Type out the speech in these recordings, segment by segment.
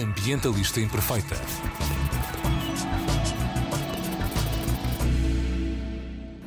Ambientalista Imperfeita.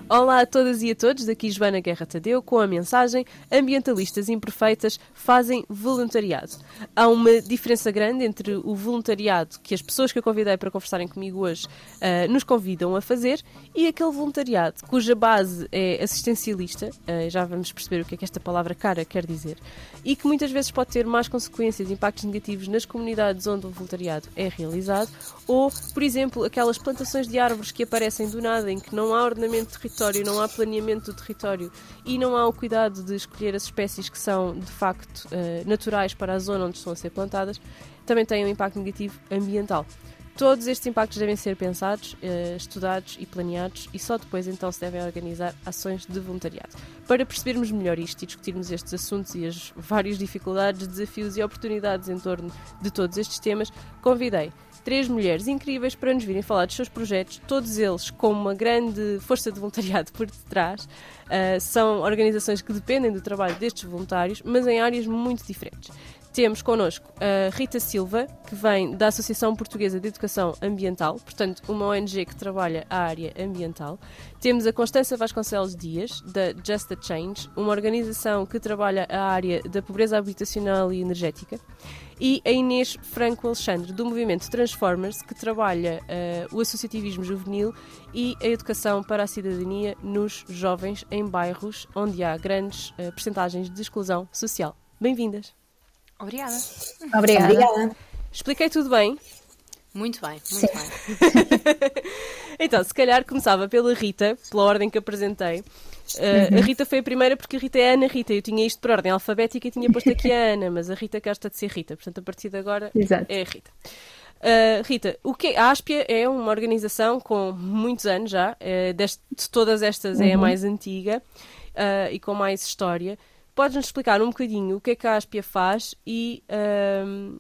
Olá a todas e a todos, daqui Joana Guerra Tadeu com a mensagem Ambientalistas Imperfeitas fazem voluntariado. Há uma diferença grande entre o voluntariado que as pessoas que eu convidei para conversarem comigo hoje uh, nos convidam a fazer e aquele voluntariado cuja base é assistencialista, uh, já vamos perceber o que é que esta palavra cara quer dizer, e que muitas vezes pode ter mais consequências, impactos negativos nas comunidades onde o voluntariado é realizado, ou, por exemplo, aquelas plantações de árvores que aparecem do nada em que não há ordenamento de território, não há planeamento do território e não há o cuidado de escolher as espécies que são de facto uh, naturais para a zona onde estão a ser plantadas, também têm um impacto negativo ambiental. Todos estes impactos devem ser pensados, uh, estudados e planeados e só depois então se devem organizar ações de voluntariado. Para percebermos melhor isto e discutirmos estes assuntos e as várias dificuldades, desafios e oportunidades em torno de todos estes temas, convidei três mulheres incríveis para nos virem falar dos seus projetos, todos eles com uma grande força de voluntariado por detrás. Uh, são organizações que dependem do trabalho destes voluntários, mas em áreas muito diferentes. Temos connosco a Rita Silva, que vem da Associação Portuguesa de Educação Ambiental, portanto, uma ONG que trabalha a área ambiental. Temos a Constança Vasconcelos Dias, da Just a Change, uma organização que trabalha a área da pobreza habitacional e energética. E a Inês Franco Alexandre, do movimento Transformers, que trabalha uh, o associativismo juvenil e a educação para a cidadania nos jovens em bairros onde há grandes uh, percentagens de exclusão social. Bem-vindas! Obrigada. Obrigada. Obrigada. Expliquei tudo bem? Muito bem, muito Sim. bem. então, se calhar começava pela Rita, pela ordem que apresentei. Uh, uhum. A Rita foi a primeira porque a Rita é Ana Rita. Eu tinha isto por ordem alfabética e tinha posto aqui a Ana, mas a Rita gosta de ser Rita. Portanto, a partir de agora Exato. é a Rita. Uh, Rita, o que a Aspia é uma organização com muitos anos já, uh, deste, de todas estas uhum. é a uhum. mais antiga uh, e com mais história. Podes-nos explicar um bocadinho o que é que a Aspia faz e uh,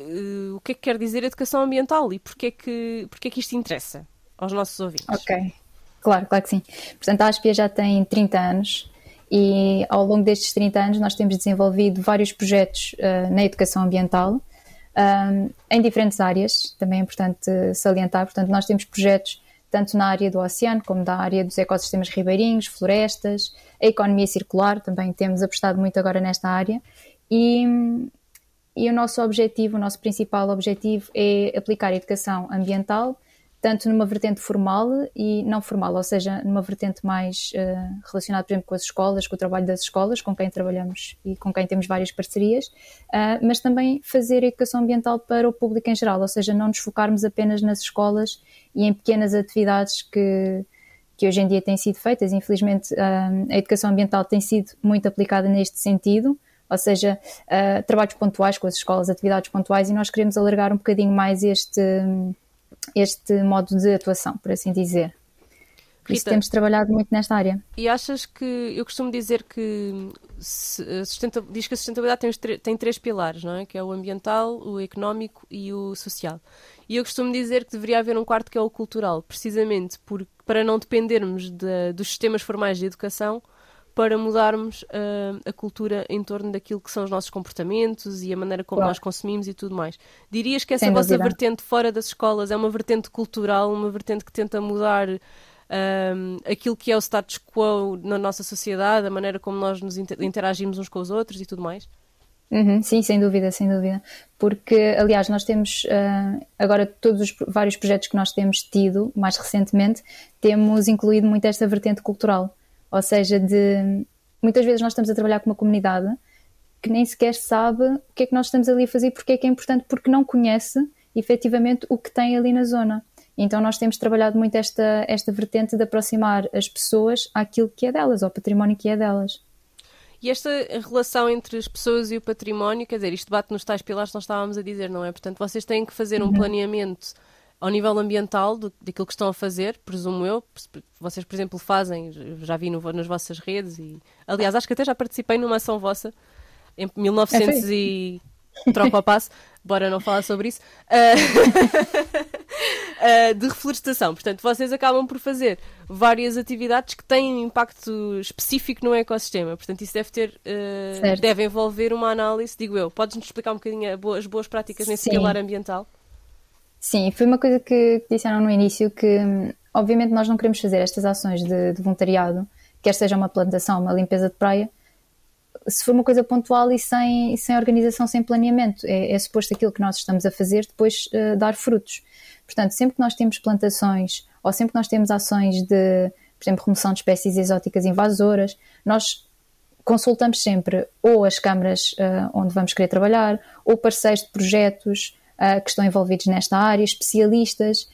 uh, o que é que quer dizer educação ambiental e porque é que, porque é que isto interessa aos nossos ouvintes? Ok, claro, claro que sim. Portanto, a Aspia já tem 30 anos e ao longo destes 30 anos nós temos desenvolvido vários projetos uh, na educação ambiental em diferentes áreas, também é importante salientar. Portanto, nós temos projetos tanto na área do oceano como da área dos ecossistemas ribeirinhos, florestas, a economia circular, também temos apostado muito agora nesta área. E, e o nosso objetivo, o nosso principal objetivo é aplicar a educação ambiental tanto numa vertente formal e não formal, ou seja, numa vertente mais uh, relacionada, por exemplo, com as escolas, com o trabalho das escolas, com quem trabalhamos e com quem temos várias parcerias, uh, mas também fazer educação ambiental para o público em geral, ou seja, não nos focarmos apenas nas escolas e em pequenas atividades que, que hoje em dia têm sido feitas. Infelizmente, a educação ambiental tem sido muito aplicada neste sentido, ou seja, trabalhos pontuais com as escolas, atividades pontuais, e nós queremos alargar um bocadinho mais este este modo de atuação, por assim dizer. Por isso temos trabalhado muito nesta área. E achas que, eu costumo dizer que diz que a sustentabilidade tem, tem, três pilares, não é? Que é o ambiental, o económico e o social. E eu costumo dizer que deveria haver um quarto que é o cultural, precisamente por, para não dependermos de, dos sistemas formais de educação para mudarmos uh, a cultura em torno daquilo que são os nossos comportamentos e a maneira como claro. nós consumimos e tudo mais. Dirias que essa Sem vossa dúvida. vertente fora das escolas é uma vertente cultural, uma vertente que tenta mudar uh, aquilo que é o status quo na nossa sociedade, a maneira como nós nos interagimos uns com os outros e tudo mais? Uhum, sim, sem dúvida, sem dúvida. Porque, aliás, nós temos uh, agora todos os vários projetos que nós temos tido mais recentemente, temos incluído muito esta vertente cultural. Ou seja, de muitas vezes nós estamos a trabalhar com uma comunidade que nem sequer sabe o que é que nós estamos ali a fazer, porque é que é importante, porque não conhece efetivamente o que tem ali na zona. Então nós temos trabalhado muito esta, esta vertente de aproximar as pessoas àquilo que é delas, ao património que é delas. E esta relação entre as pessoas e o património, quer dizer, isto bate nos tais pilares que nós estávamos a dizer, não é? Portanto, vocês têm que fazer um uhum. planeamento ao nível ambiental do, daquilo que estão a fazer, presumo eu. Vocês, por exemplo, fazem, já vi no, nas vossas redes e, aliás, acho que até já participei numa ação vossa em 1900 é e troca o passo, bora não falar sobre isso, uh, uh, de reflorestação. Portanto, vocês acabam por fazer várias atividades que têm um impacto específico no ecossistema. Portanto, isso deve ter, uh, deve envolver uma análise, digo eu. Podes-nos explicar um bocadinho as boas práticas nesse Sim. pilar ambiental? Sim, foi uma coisa que disseram no início que, obviamente, nós não queremos fazer estas ações de, de voluntariado, quer seja uma plantação, uma limpeza de praia, se for uma coisa pontual e sem, sem organização, sem planeamento. É, é suposto aquilo que nós estamos a fazer depois uh, dar frutos. Portanto, sempre que nós temos plantações ou sempre que nós temos ações de, por exemplo, remoção de espécies exóticas invasoras, nós consultamos sempre ou as câmaras uh, onde vamos querer trabalhar, ou parceiros de projetos uh, que estão envolvidos nesta área, especialistas,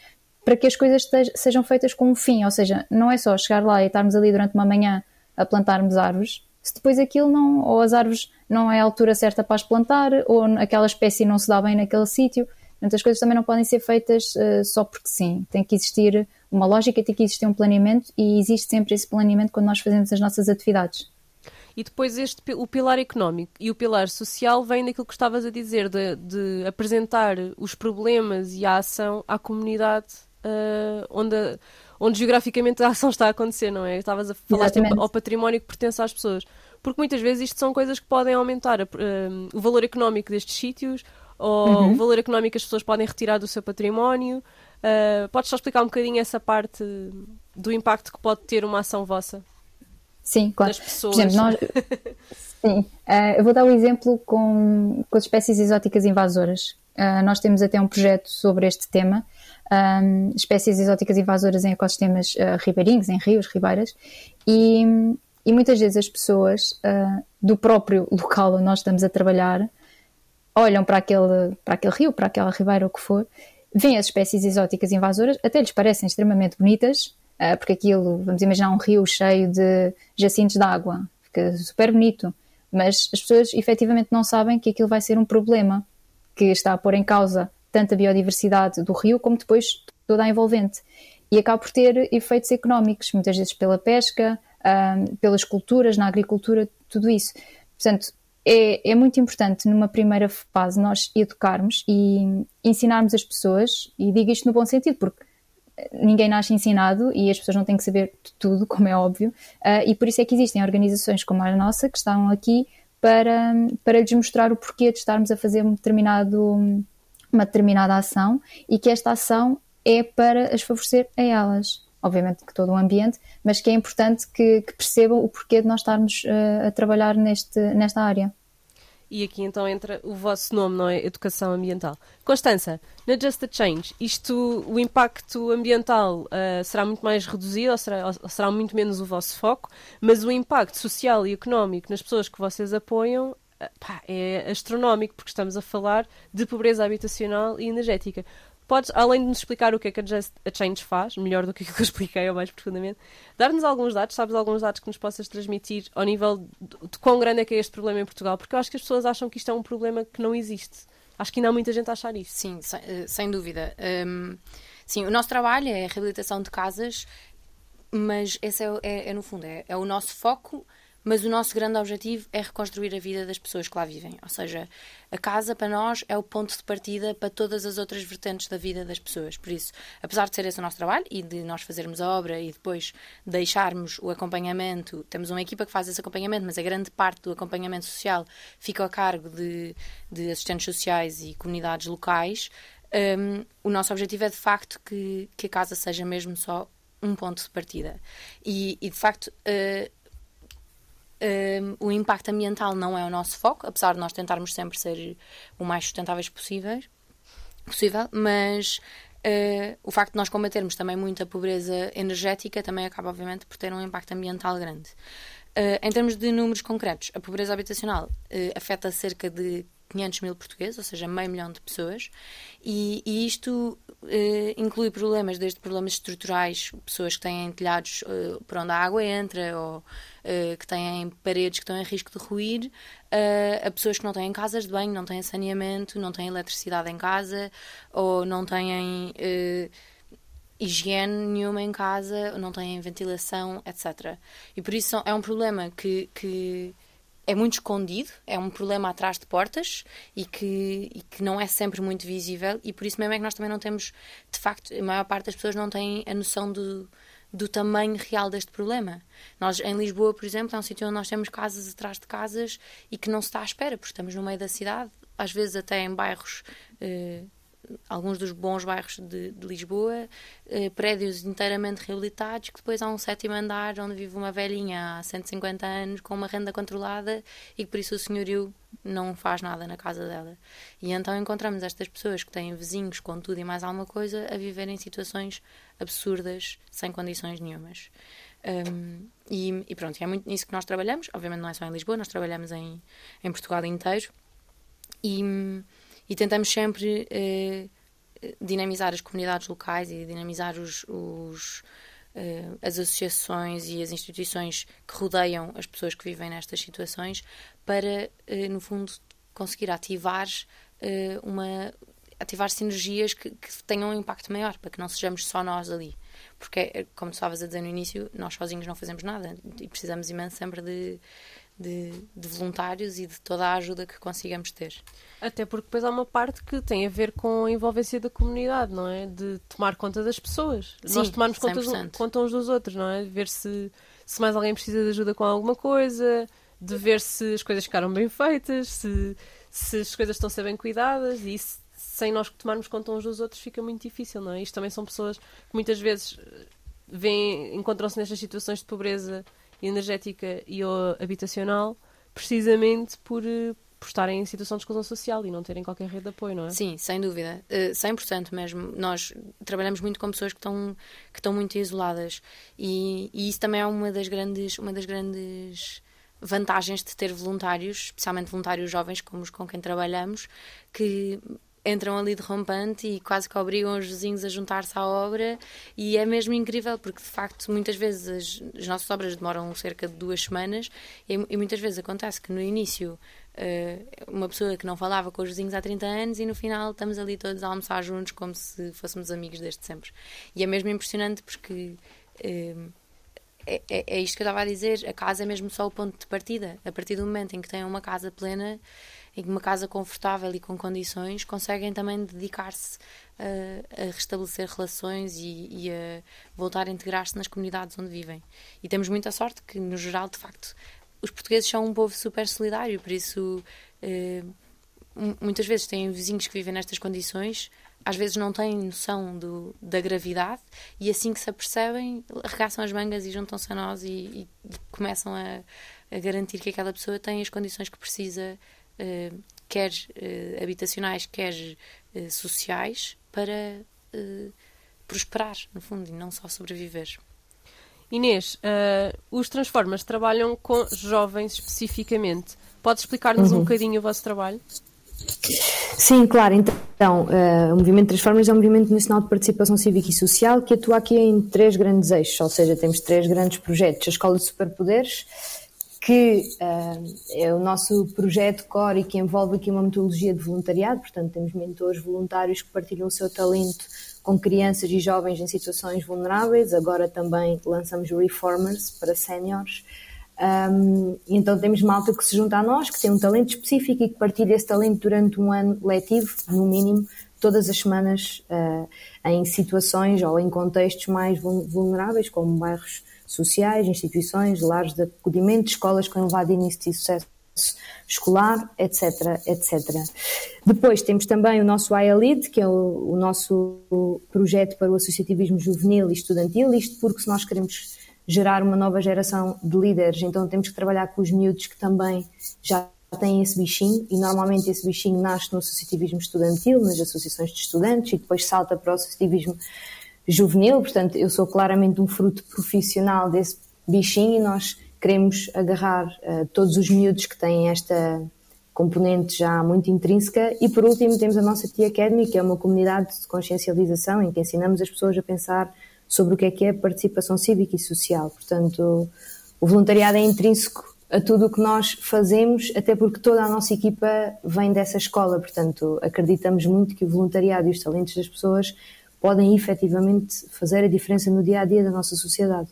para que as coisas sejam feitas com um fim. Ou seja, não é só chegar lá e estarmos ali durante uma manhã a plantarmos árvores, se depois aquilo não, ou as árvores não é a altura certa para as plantar, ou aquela espécie não se dá bem naquele sítio. Portanto, as coisas também não podem ser feitas uh, só porque sim. Tem que existir uma lógica, tem que existir um planeamento e existe sempre esse planeamento quando nós fazemos as nossas atividades. E depois este, o pilar económico e o pilar social vem daquilo que estavas a dizer, de, de apresentar os problemas e a ação à comunidade uh, onde, a, onde geograficamente a ação está a acontecer, não é? Estavas a falar ao património que pertence às pessoas. Porque muitas vezes isto são coisas que podem aumentar a, uh, o valor económico destes sítios ou uhum. o valor económico que as pessoas podem retirar do seu património. Uh, podes só explicar um bocadinho essa parte do impacto que pode ter uma ação vossa? Sim, claro. Das pessoas. Por exemplo, nós... Sim, uh, eu vou dar um exemplo com, com as espécies exóticas invasoras. Uh, nós temos até um projeto sobre este tema um, espécies exóticas invasoras em ecossistemas uh, ribeirinhos, em rios, ribeiras, e, e muitas vezes as pessoas uh, do próprio local onde nós estamos a trabalhar olham para aquele, para aquele rio, para aquela ribeira, o que for, veem as espécies exóticas invasoras, até lhes parecem extremamente bonitas, uh, porque aquilo, vamos imaginar um rio cheio de jacintos de água, fica super bonito, mas as pessoas efetivamente não sabem que aquilo vai ser um problema que está a pôr em causa tanto a biodiversidade do rio como depois toda a envolvente. E acaba por ter efeitos económicos, muitas vezes pela pesca, pelas culturas, na agricultura, tudo isso. Portanto, é, é, muito importante numa primeira fase nós educarmos e ensinarmos as pessoas, e digo isto no bom sentido, porque ninguém nasce ensinado e as pessoas não têm que saber de tudo, como é óbvio, uh, e por isso é que existem organizações como a nossa que estão aqui para, para lhes mostrar o porquê de estarmos a fazer um determinado uma determinada ação e que esta ação é para as favorecer a elas. Obviamente que todo o ambiente, mas que é importante que, que percebam o porquê de nós estarmos uh, a trabalhar neste, nesta área. E aqui então entra o vosso nome, não é? Educação Ambiental. Constança, na Just a Change, isto, o impacto ambiental uh, será muito mais reduzido ou será, ou será muito menos o vosso foco, mas o impacto social e económico nas pessoas que vocês apoiam pá, é astronómico, porque estamos a falar de pobreza habitacional e energética. Podes, além de nos explicar o que é que a Just a Change faz, melhor do que que eu expliquei ou mais profundamente, dar-nos alguns dados, sabes alguns dados que nos possas transmitir ao nível de, de quão grande é que é este problema em Portugal? Porque eu acho que as pessoas acham que isto é um problema que não existe. Acho que ainda há muita gente a achar isto. Sim, sem, eh, sem dúvida. Um, sim, o nosso trabalho é a reabilitação de casas, mas esse é, é, é no fundo, é, é o nosso foco mas o nosso grande objetivo é reconstruir a vida das pessoas que lá vivem. Ou seja, a casa para nós é o ponto de partida para todas as outras vertentes da vida das pessoas. Por isso, apesar de ser esse o nosso trabalho e de nós fazermos a obra e depois deixarmos o acompanhamento, temos uma equipa que faz esse acompanhamento, mas a grande parte do acompanhamento social fica a cargo de, de assistentes sociais e comunidades locais. Um, o nosso objetivo é de facto que, que a casa seja mesmo só um ponto de partida. E, e de facto. Uh, o impacto ambiental não é o nosso foco, apesar de nós tentarmos sempre ser o mais sustentáveis possível, possível mas uh, o facto de nós combatermos também muito a pobreza energética também acaba, obviamente, por ter um impacto ambiental grande. Uh, em termos de números concretos, a pobreza habitacional uh, afeta cerca de 500 mil portugueses, ou seja, meio milhão de pessoas, e, e isto uh, inclui problemas, desde problemas estruturais, pessoas que têm telhados uh, por onde a água entra, ou uh, que têm paredes que estão em risco de ruir, a pessoas que não têm casas de banho, não têm saneamento, não têm eletricidade em casa, ou não têm higiene nenhuma em casa, não têm ventilação, etc. E por isso é um problema que, que é muito escondido, é um problema atrás de portas e que, e que não é sempre muito visível, e por isso mesmo é que nós também não temos, de facto, a maior parte das pessoas não tem a noção do, do tamanho real deste problema. Nós, em Lisboa, por exemplo, é um sítio onde nós temos casas atrás de casas e que não se está à espera, porque estamos no meio da cidade, às vezes até em bairros. Eh, alguns dos bons bairros de, de Lisboa, eh, prédios inteiramente reabilitados, que depois há um sétimo andar onde vive uma velhinha há 150 anos com uma renda controlada e que por isso o senhorio não faz nada na casa dela. E então encontramos estas pessoas que têm vizinhos com tudo e mais alguma coisa a viver em situações absurdas, sem condições nenhumas. Um, e, e, pronto, é muito nisso que nós trabalhamos. Obviamente não é só em Lisboa, nós trabalhamos em, em Portugal inteiro. E, e tentamos sempre eh, dinamizar as comunidades locais e dinamizar os, os uh, as associações e as instituições que rodeiam as pessoas que vivem nestas situações para, uh, no fundo, conseguir ativar uh, uma ativar sinergias que, que, tenham um impacto maior, para que não sejamos só nós ali. Porque, como tu estavas a dizer no início, nós sozinhos não fazemos nada e precisamos imenso sempre de, de, de, voluntários e de toda a ajuda que consigamos ter. Até porque depois há uma parte que tem a ver com a envolvência da comunidade, não é? De tomar conta das pessoas. Sim, Nós tomarmos conta, conta uns dos outros, não é? Ver se, se mais alguém precisa de ajuda com alguma coisa, de ver se as coisas ficaram bem feitas, se, se as coisas estão a ser bem cuidadas e isso, sem nós tomarmos conta uns dos outros fica muito difícil, não é? Isto também são pessoas que muitas vezes vêm, encontram-se nestas situações de pobreza energética e habitacional precisamente por, eh, por estarem em situação de exclusão social e não terem qualquer rede de apoio, não é? Sim, sem dúvida. Uh, eh, 100% mesmo. Nós trabalhamos muito com pessoas que estão, que estão muito isoladas e, e isso também é uma das grandes, uma das grandes vantagens de ter voluntários, especialmente voluntários jovens como os com quem trabalhamos, que entram ali de rompante e quase que obrigam os vizinhos a juntar-se à obra. E é mesmo incrível porque de facto muitas vezes as, as nossas obras demoram cerca de duas semanas e, e, muitas vezes acontece que no início uh, uma pessoa que não falava com os vizinhos há 30 anos e no final estamos ali todos a almoçar juntos como se fôssemos amigos desde sempre. E é mesmo impressionante porque uh, é, é, é isto que eu estava a dizer a casa é mesmo só o ponto de partida. A partir do momento em que têm uma casa plena em uma casa confortável e com condições, conseguem também dedicar-se a, a, restabelecer relações e, e a voltar a integrar-se nas comunidades onde vivem. E temos muita sorte que, no geral, de facto, os portugueses são um povo super solidário, por isso, eh, muitas vezes têm vizinhos que vivem nestas condições, às vezes não têm noção do, da gravidade e assim que se apercebem, arregaçam as mangas e juntam-se a nós e, e, começam a, a, garantir que aquela pessoa tem as condições que precisa eh, quer uh, habitacionais, quer uh, sociais, para prosperar, no fundo, e não só sobreviver. Inês, os Transformas trabalham com jovens especificamente. Pode explicar-nos uhum. um bocadinho o vosso trabalho? Sim, claro. Então, uh, o Movimento Transformas é um movimento nacional de participação cívica e social que atua aqui em três grandes eixos, ou seja, temos três grandes projetos: a Escola de Superpoderes, que uh, é o nosso projeto core e que envolve aqui uma metodologia de voluntariado, portanto temos mentores voluntários que partilham o seu talento com crianças e jovens em situações vulneráveis, agora também lançamos Reformers para séniores, um, então temos malta que se junta a nós, que tem um talento específico e que partilha esse talento durante um ano letivo, no mínimo, todas as semanas, uh, em situações ou em contextos mais vulneráveis, como bairros sociais, instituições, lares de acolhimento, escolas com elevado índice de sucesso escolar, etc, etc. Depois temos também o nosso IALID, que é o, o, nosso projeto para o associativismo juvenil e estudantil, isto porque se nós queremos gerar uma nova geração de líderes, então temos que trabalhar com os miúdos que também já têm esse bichinho, e normalmente esse bichinho nasce no associativismo estudantil, nas associações de estudantes, e depois salta para o associativismo juvenil, portanto, eu sou claramente um fruto profissional desse bichinho e nós queremos agarrar uh, todos os miúdos que têm esta componente já muito intrínseca. E por último, temos a nossa Tia Academy, que é uma comunidade de consciencialização em que ensinamos as pessoas a pensar sobre o que é que é participação cívica e social. Portanto, o voluntariado é intrínseco a tudo o que nós fazemos, até porque toda a nossa equipa vem dessa escola. Portanto, acreditamos muito que o voluntariado e os talentos das pessoas podem efetivamente fazer a diferença no dia a dia da nossa sociedade.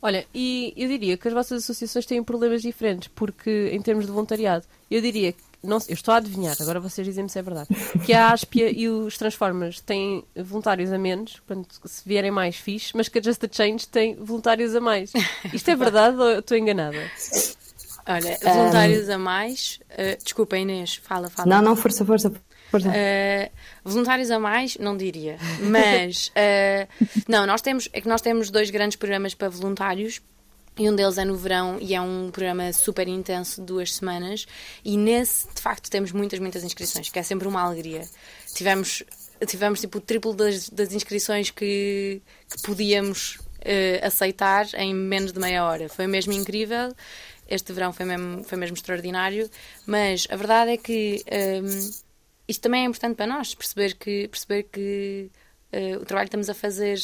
Olha, e eu diria que as vossas associações têm problemas diferentes, porque em termos de voluntariado, eu diria que, não, eu estou a adivinhar, agora vocês dizem-me se é verdade, que a Aspia e os Transformers têm voluntários a menos, portanto, se vierem mais fixe, mas que a Just a Change tem voluntários a mais. Isto é verdade ou estou enganada? Olha, voluntários um... a mais. Uh, desculpa, Inês, fala, fala. Não, não, força, força. Uh, voluntários a mais, não diria. Mas, uh, não, nós temos, é que nós temos dois grandes programas para voluntários. E um deles é no verão e é um programa super intenso, duas semanas. E nesse, de facto, temos muitas, muitas inscrições, que é sempre uma alegria. Tivemos, tivemos tipo o triplo das, das inscrições que, que podíamos uh, aceitar em menos de meia hora. Foi mesmo incrível. Este verão foi mesmo, foi mesmo extraordinário. Mas a verdade é que. Um, isto também é importante para nós, perceber que, perceber que uh, o trabalho que estamos a fazer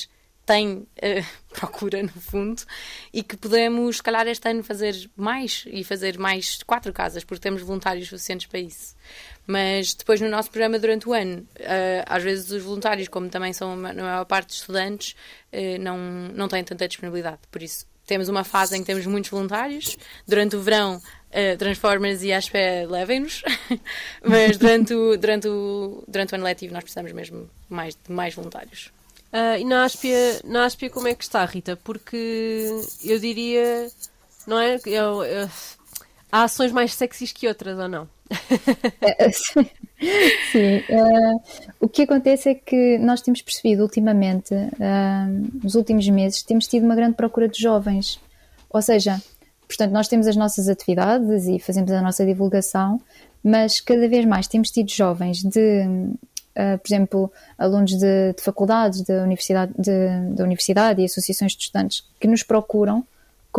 tem uh, procura no fundo e que podemos, se calhar, este ano fazer mais e fazer mais quatro casas, porque temos voluntários suficientes para isso. Mas depois no nosso programa durante o ano, uh, às vezes os voluntários, como também são na maior parte estudantes, uh, não, não têm tanta disponibilidade. Por isso, temos uma fase em que temos muitos voluntários. Durante o verão uh, Transformers e Aspé levem-nos, mas durante o, durante, o, durante o ano letivo nós precisamos mesmo mais, de mais voluntários. Uh, e na Aspia, na Aspia como é que está, Rita? Porque eu diria, não é? Eu, eu, há ações mais sexys que outras, ou não? É, sim, uh, o que acontece é que nós temos percebido ultimamente, uh, nos últimos meses, temos tido uma grande procura de jovens. Ou seja, Portanto, nós temos as nossas atividades e fazemos a nossa divulgação, mas cada vez mais temos tido jovens de, uh, por exemplo, alunos de, de faculdades, da universidade, de, da universidade e associações de estudantes que nos procuram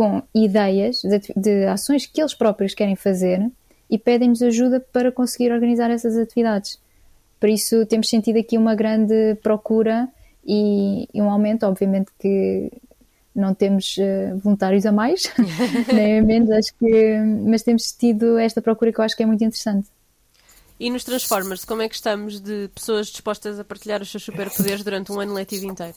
com ideias de, de ações que eles próprios querem fazer e pedem-nos ajuda para conseguir organizar essas atividades. Por isso, temos sentido aqui uma grande procura e, e um aumento, obviamente, que não temos uh, voluntários a mais, nem a menos, acho que, mas temos tido esta procura que eu acho que é muito interessante. E nos Transformers, como é que estamos de pessoas dispostas a partilhar os seus superpoderes durante um ano letivo inteiro?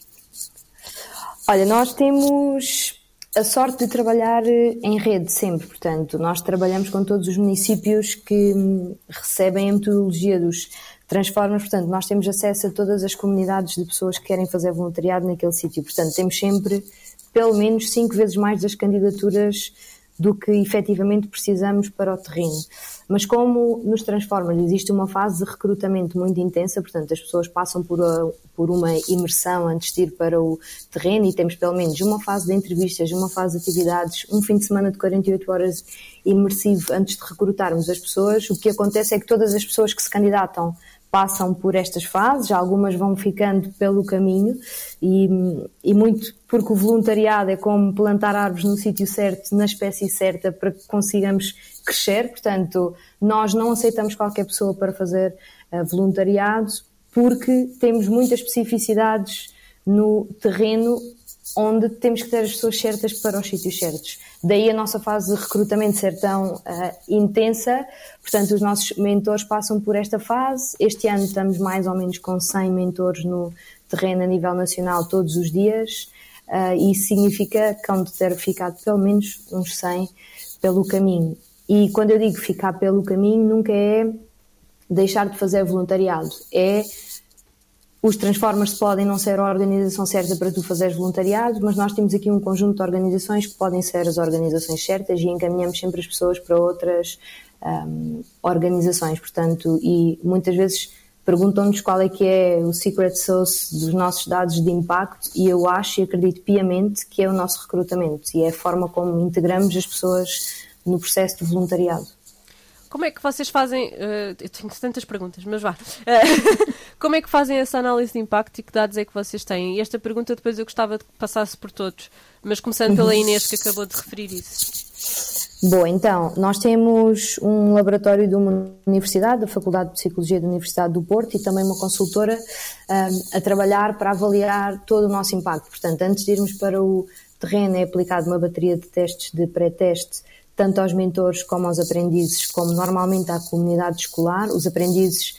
Olha, nós temos a sorte de trabalhar eh, em rede sempre, portanto, nós trabalhamos com todos os municípios que hum, recebem a metodologia dos Transformers, portanto, nós temos acesso a todas as comunidades de pessoas que querem fazer voluntariado naquele sítio, portanto, temos sempre pelo menos cinco vezes mais das candidaturas do que efetivamente precisamos para o terreno. Mas como nos Transformers existe uma fase de recrutamento muito intensa, portanto as pessoas passam por, a, por uma imersão antes de ir para o terreno e temos pelo menos uma fase de entrevistas, uma fase de atividades, um fim de semana de 48 horas imersivo antes de recrutarmos as pessoas, o que acontece é que todas as pessoas que se candidatam passam por estas fases, algumas vão ficando pelo caminho e, e, muito porque o voluntariado é como plantar árvores no sítio certo, na espécie certa, para que consigamos crescer. Portanto, nós não aceitamos qualquer pessoa para fazer uh, voluntariado porque temos muitas especificidades no terreno onde temos que ter as pessoas certas para os sítios certos. Daí a nossa fase de recrutamento ser tão uh, intensa, portanto, os nossos mentores passam por esta fase. Este ano estamos mais ou menos com 100 mentores no terreno a nível nacional todos os dias, uh, e significa que hão de ter ficado pelo menos uns 100 pelo caminho. E quando eu digo ficar pelo caminho, nunca é deixar de fazer voluntariado, é os Transformers podem não ser a organização certa para tu fazeres voluntariado, mas nós temos aqui um conjunto de organizações que podem ser as organizações certas e encaminhamos sempre as pessoas para outras um, organizações, portanto, e muitas vezes perguntam-nos qual é que é o secret sauce dos nossos dados de impacto e eu acho e acredito piamente que é o nosso recrutamento e é a forma como integramos as pessoas no processo de voluntariado. Como é que vocês fazem? Uh, eu tenho tantas perguntas, mas vá. Uh, como é que fazem essa análise de impacto e que dados é que vocês têm? E esta pergunta depois eu gostava de que passasse por todos, mas começando pela Inês que acabou de referir isso. Bom, então, nós temos um laboratório de uma universidade, da Faculdade de Psicologia da Universidade do Porto, e também uma consultora um, ehm, a trabalhar para avaliar todo o nosso impacto. Portanto, antes de irmos para o terreno, é aplicada uma bateria de testes de pré-teste tanto aos mentores como aos aprendizes, como normalmente à comunidade escolar. Os aprendizes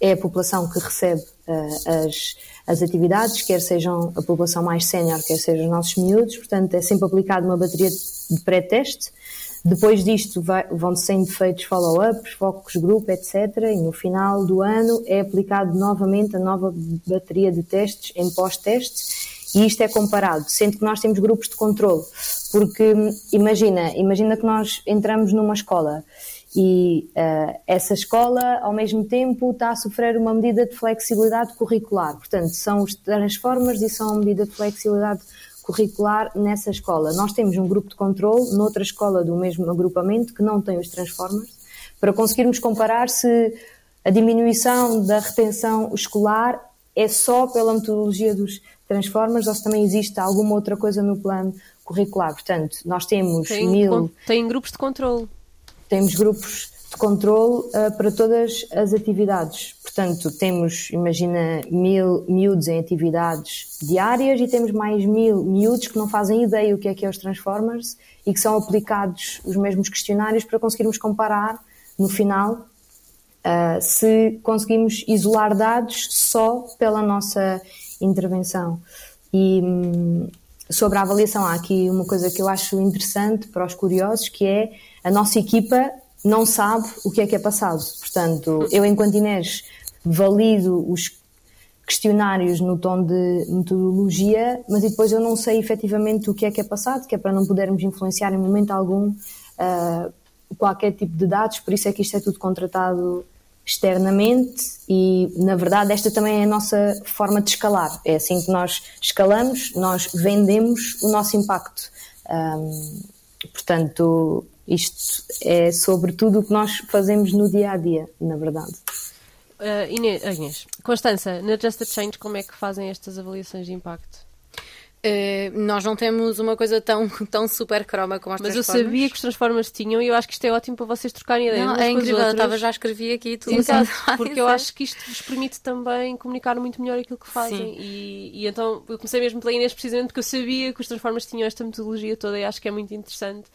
é a população que recebe uh, as, as atividades, quer sejam a população mais sénior, quer sejam os nossos miúdos, portanto é sempre aplicado uma bateria de pré-teste. Depois disto vão sendo feitos follow-ups, focus group, etc. E no final do ano é aplicado novamente a nova bateria de testes em pós-testes e isto é comparado, sendo que nós temos grupos de controle, porque imagina, imagina que nós entramos numa escola e uh, essa escola, ao mesmo tempo, está a sofrer uma medida de flexibilidade curricular. Portanto, são os transformers e são a medida de flexibilidade curricular nessa escola. Nós temos um grupo de controle noutra escola do mesmo agrupamento que não tem os transformers, para conseguirmos comparar se a diminuição da retenção escolar é só pela metodologia dos transformers ou se também existe alguma outra coisa no plano curricular. Portanto, nós temos tem, mil. Tem grupos de controle. Temos grupos de controle uh, para todas as atividades. Portanto, temos, imagina, mil miúdos em atividades diárias e temos mais mil miúdos que não fazem ideia o que é que é os Transformers e que são aplicados os mesmos questionários para conseguirmos comparar no final uh, se conseguimos isolar dados só pela nossa intervenção. E hum, sobre a avaliação, há aqui uma coisa que eu acho interessante para os curiosos, que é a nossa equipa não sabe o que é que é passado. Portanto, eu, enquanto Inês, valido os questionários no tom de metodologia, mas depois eu não sei efetivamente o que é que é passado, que é para não podermos influenciar em momento algum uh, qualquer tipo de dados, por isso é que isto é tudo contratado externamente e, na verdade, esta também é a nossa forma de escalar. É assim que nós escalamos, nós vendemos o nosso impacto. Um, portanto, isto é sobre tudo o que nós fazemos no dia a dia, na verdade. Uh, Inês, Constança, na Just a Change, como é que fazem estas avaliações de impacto? Uh, nós não temos uma coisa tão, tão super croma como as Mas eu sabia que os Transformers tinham e eu acho que isto é ótimo para vocês trocarem ideias. Não, é incrível, eu estava, já escrevi aqui tudo. Exato, porque eu acho que isto vos permite também comunicar muito melhor aquilo que fazem. E, e, então eu comecei mesmo pela Inês precisamente porque eu sabia que os Transformers tinham esta metodologia toda e acho que é muito interessante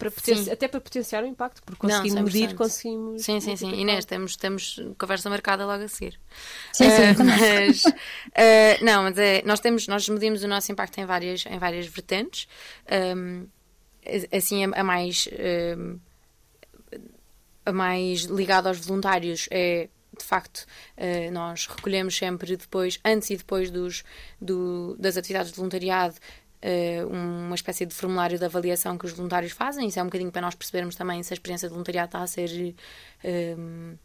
para até para potenciar o impacto, porque conseguimos medir, conseguimos. Sim, sim, sim. Inês, temos, temos conversa marcada logo a seguir. Sim, uh, sim, mas, uh, não, mas é, nós temos, nós medimos o nosso impacto em várias, em várias vertentes. Um, assim, a, a mais. Um, a mais ligada aos voluntários é de facto, uh, nós recolhemos sempre depois, antes e depois dos, do, das atividades de voluntariado, uh, uma espécie de formulário de avaliação que os voluntários fazem. Isso é um bocadinho para nós percebermos também se a experiência de voluntariado está a ser. Uh,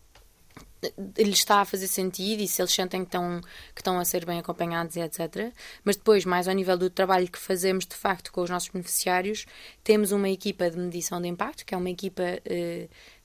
lhes está a fazer sentido e se eles sentem que estão, que estão a ser bem acompanhados etc. Mas depois, mais ao nível do trabalho que fazemos de facto com os nossos beneficiários, temos uma equipa de medição de impacto, que é uma equipa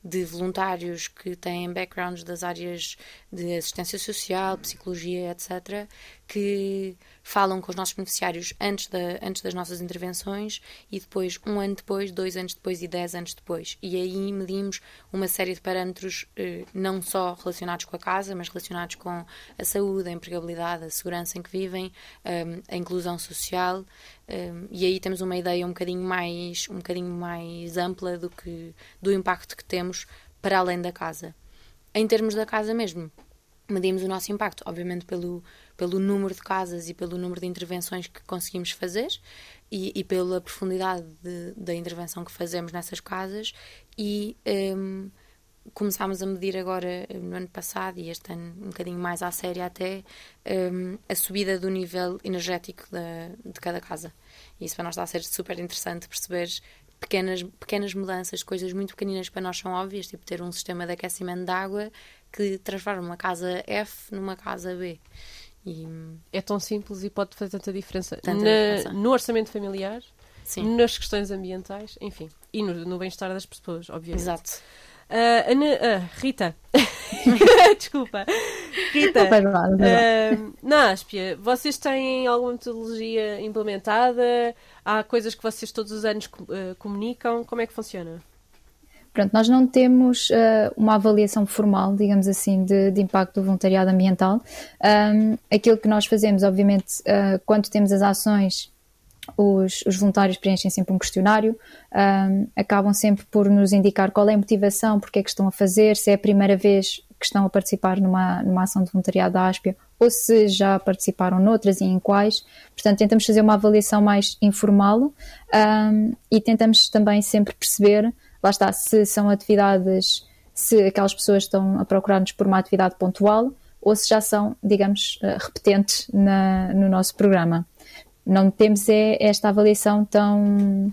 de voluntários que têm backgrounds das áreas de assistência social, psicologia, etc., que falam com os nossos beneficiários antes, da, antes das nossas intervenções e depois, um ano depois, dois anos depois e dez anos depois. E aí medimos uma série de parâmetros eh, não só relacionados com a casa, mas relacionados com a saúde, a empregabilidade, a segurança em que vivem, eh, a inclusão social. Eh, e aí temos uma ideia um bocadinho mais, um bocadinho mais ampla do, que, do impacto que temos para além da casa. Em termos da casa mesmo, medimos o nosso impacto, obviamente pelo, pelo número de casas e pelo número de intervenções que conseguimos fazer e, e pela profundidade de, da intervenção que fazemos nessas casas e um, começámos a medir agora no ano passado e este ano um bocadinho mais à séria até um, a subida do nível energético da, de cada casa e isso para nós está a ser super interessante perceber pequenas, pequenas mudanças, coisas muito pequeninas para nós são óbvias, tipo ter um sistema de aquecimento de água que transforma uma casa F numa casa B. E... É tão simples e pode fazer tanta diferença, tanta Na, diferença. no orçamento familiar, Sim. nas questões ambientais, enfim, e no, no bem-estar das pessoas, obviamente. Exato. Uh, Ana, uh, Rita, desculpa, Rita, uh, na Aspia, vocês têm alguma metodologia implementada? Há coisas que vocês todos os anos uh, comunicam? Como é que funciona? Pronto, nós não temos uh, uma avaliação formal, digamos assim, de, de impacto do voluntariado ambiental. Um, aquilo que nós fazemos, obviamente, uh, quando temos as ações, os, os, voluntários preenchem sempre um questionário, um, acabam sempre por nos indicar qual é a motivação, porque é que estão a fazer, se é a primeira vez que estão a participar numa, numa ação de voluntariado da Áspia ou se já participaram noutras e em quais. Portanto, tentamos fazer uma avaliação mais informal um, e tentamos também sempre perceber, lá está, se são atividades, se aquelas pessoas estão a procurar-nos por uma atividade pontual ou se já são, digamos, uh, repetentes na, no nosso programa. Não temos é esta avaliação tão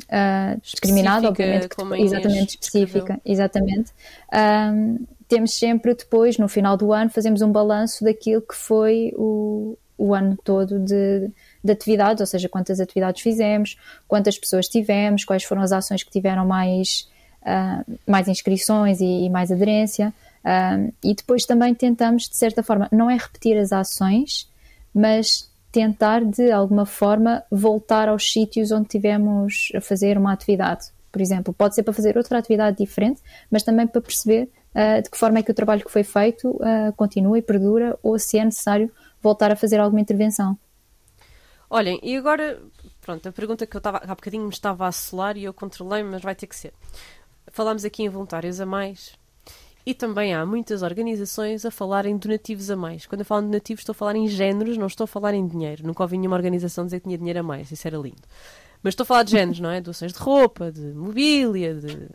uh, discriminada, obviamente, que, exatamente específica, exatamente. Um, temos sempre depois, no final do ano, fazemos um balanço daquilo que foi o, o ano todo de, de atividades, ou seja, quantas atividades fizemos, quantas pessoas tivemos, quais foram as ações que tiveram mais, uh, mais inscrições e, e mais aderência. Uh, e depois também tentamos, de certa forma, não é repetir as ações, mas tentar de alguma forma voltar aos sítios onde tivemos a fazer uma atividade. Por exemplo, pode ser para fazer outra atividade diferente, mas também para perceber uh, de que forma é que o trabalho que foi feito uh, continua e perdura ou se é necessário voltar a fazer alguma intervenção. Olhem, e agora, pronto, a pergunta que eu estava há bocadinho me estava a assolar e eu controlei, mas vai ter que ser. Falámos aqui em voluntários a mais e também há muitas organizações a falar em donativos a mais. Quando eu falo em donativos, estou a falar em géneros, não estou a falar em dinheiro. Nunca ouvi nenhuma organização dizer que tinha dinheiro a mais, isso era lindo. Mas estou a falar de géneros, não é? Doações de roupa, de mobília, de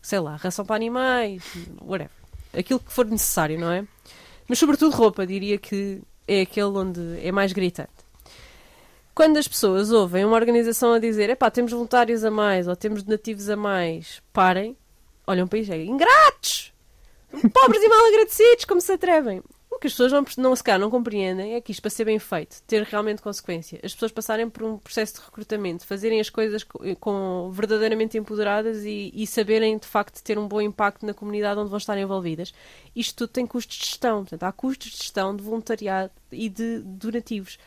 sei lá, ração para animais, whatever. Aquilo que for necessário, não é? Mas sobretudo roupa, diria que é aquele onde é mais gritante. Quando as pessoas ouvem uma organização a dizer epá, temos voluntários a mais ou temos donativos a mais, parem, olham para isto e ingratos! Pobres e mal agradecidos, como se atrevem? O que as pessoas não, não, se calhar, não compreendem é que isto, para ser bem feito, ter realmente consequência, as pessoas passarem por um processo de recrutamento, fazerem as coisas com, com verdadeiramente empoderadas e, e, saberem, de facto, ter um bom impacto na comunidade onde vão estar envolvidas. Isto tudo tem custos de gestão. Portanto, há custos de gestão, de voluntariado e de donativos.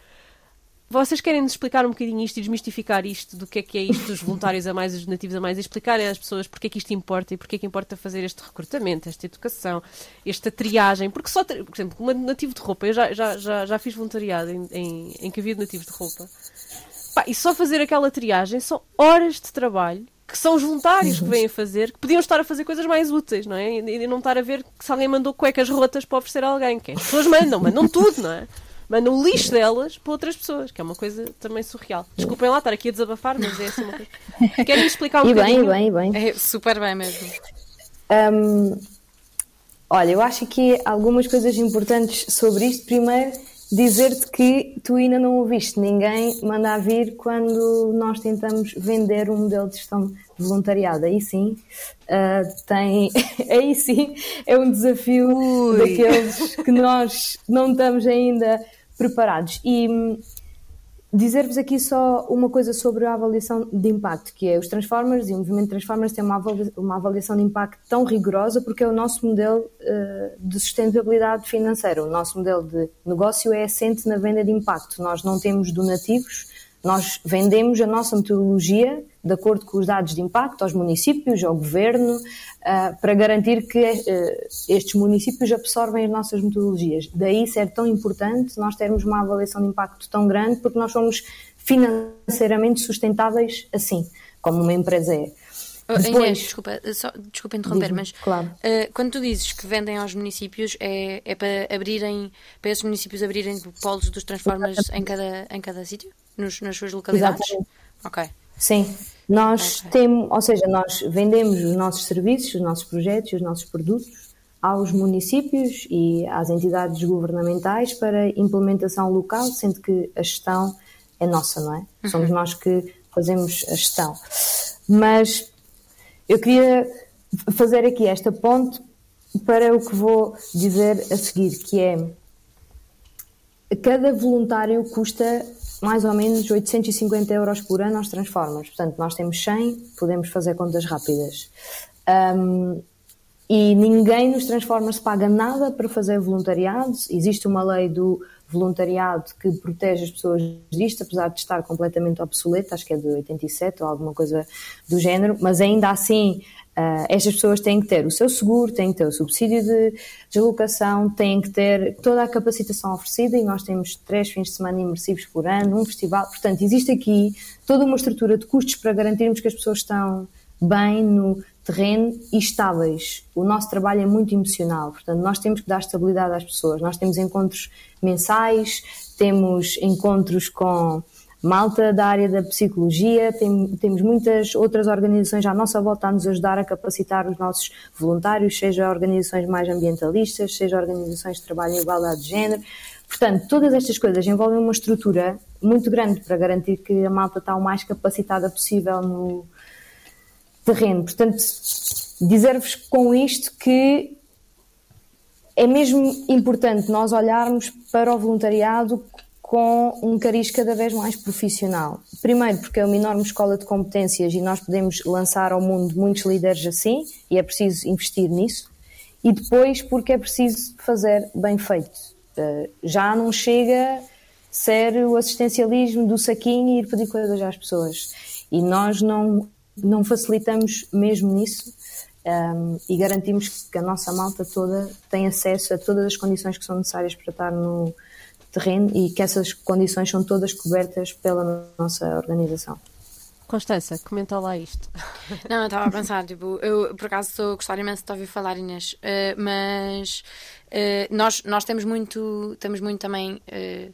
Vocês querem nos explicar um bocadinho isto e desmistificar isto do que é que é isto dos voluntários a mais, dos nativos a mais, e explicarem às pessoas porque é que isto importa e porque é que importa fazer este recrutamento, esta educação, esta triagem, porque só, por exemplo, um nativo de roupa, eu já, já, já, já fiz voluntariado em, em, em que havia de nativos de roupa, Pá, e só fazer aquela triagem são horas de trabalho que são os voluntários que vêm fazer, que podiam estar a fazer coisas mais úteis, não é? E não estar a ver se alguém mandou cuecas rotas para oferecer a alguém, que as pessoas mandam, mandam tudo, não é? Mandam o lixo delas para outras pessoas, que é uma coisa também surreal. Desculpem lá estar aqui a desabafar, mas é assim uma coisa. Querem explicar um e bocadinho? bem, bem, bem. É super bem mesmo. Um, olha, eu acho que algumas coisas importantes sobre isto. Primeiro, dizer-te que tu ainda não ouviste ninguém mandar vir quando nós tentamos vender um modelo de gestão voluntariado. Aí sim, uh, tem, aí sim é um desafio Ui. daqueles que nós não estamos ainda preparados. E hum, dizer-vos aqui só uma coisa sobre a avaliação de impacto, que é os Transformers e o movimento Transformers tem uma avaliação de impacto tão rigorosa porque é o nosso modelo uh, de sustentabilidade financeira. O nosso modelo de negócio é assente na venda de impacto. Nós não temos donativos, nós vendemos a nossa metodologia de acordo com os dados de impacto aos municípios, ao governo, uh, para garantir que uh, estes municípios absorvem as nossas metodologias. Daí ser tão importante nós termos uma avaliação de impacto tão grande, porque nós somos financeiramente sustentáveis assim, como uma empresa é. Oh, Depois, Inês, desculpa, só, desculpa interromper, mas claro. uh, quando tu dizes que vendem aos municípios é, é para abrirem para esses municípios abrirem polos dos transformas em cada, em cada sítio? Nos, nas suas localidades? Exatamente. Ok. Sim, nós okay. temos, ou seja, nós vendemos os nossos serviços, os nossos projetos, os nossos produtos aos municípios e às entidades governamentais para implementação local, sendo que a gestão é nossa, não é? Uhum. Somos nós que fazemos a gestão. Mas eu queria fazer aqui esta ponte para o que vou dizer a seguir, que é cada voluntário custa mais ou menos 850 euros por ano aos Transformers. Portanto, nós temos 100, podemos fazer contas rápidas. Um, e ninguém nos Transformers paga nada para fazer voluntariado. Existe uma lei do voluntariado que protege as pessoas disto, apesar de estar completamente obsoleta, acho que é de 87 ou alguma coisa do género, mas ainda assim Uh, estas pessoas têm que ter o seu seguro, têm que ter o subsídio de deslocação, têm que ter toda a capacitação oferecida e nós temos três fins de semana imersivos por ano, um festival. Portanto, existe aqui toda uma estrutura de custos para garantirmos que as pessoas estão bem no terreno e estáveis. O nosso trabalho é muito emocional, portanto, nós temos que dar estabilidade às pessoas. Nós temos encontros mensais, temos encontros com malta da área da psicologia, tem, temos muitas outras organizações à nossa volta a nos ajudar a capacitar os nossos voluntários, seja organizações mais ambientalistas, seja organizações que trabalham em igualdade de género. Portanto, todas estas coisas envolvem uma estrutura muito grande para garantir que a malta está o mais capacitada possível no terreno. Portanto, dizer-vos com isto que é mesmo importante nós olharmos para o voluntariado com um cariz cada vez mais profissional. Primeiro, porque é uma enorme escola de competências e nós podemos lançar ao mundo muitos líderes assim, e é preciso investir nisso. E depois, porque é preciso fazer bem feito. Eh, já não chega ser o assistencialismo do saquinho e ir pedir coisas às pessoas. E nós não, não facilitamos mesmo nisso. Um, ehm, e garantimos que a nossa malta toda tem acesso a todas as condições que são necessárias para estar no, terreno e que essas condições são todas cobertas pela nossa organização. Constança, comenta lá isto. Não, eu estava a pensar, tipo, eu por acaso estou a gostar imenso de ouvir falar, Inês, uh, mas uh, nós, nós temos muito, temos muito também. Uh,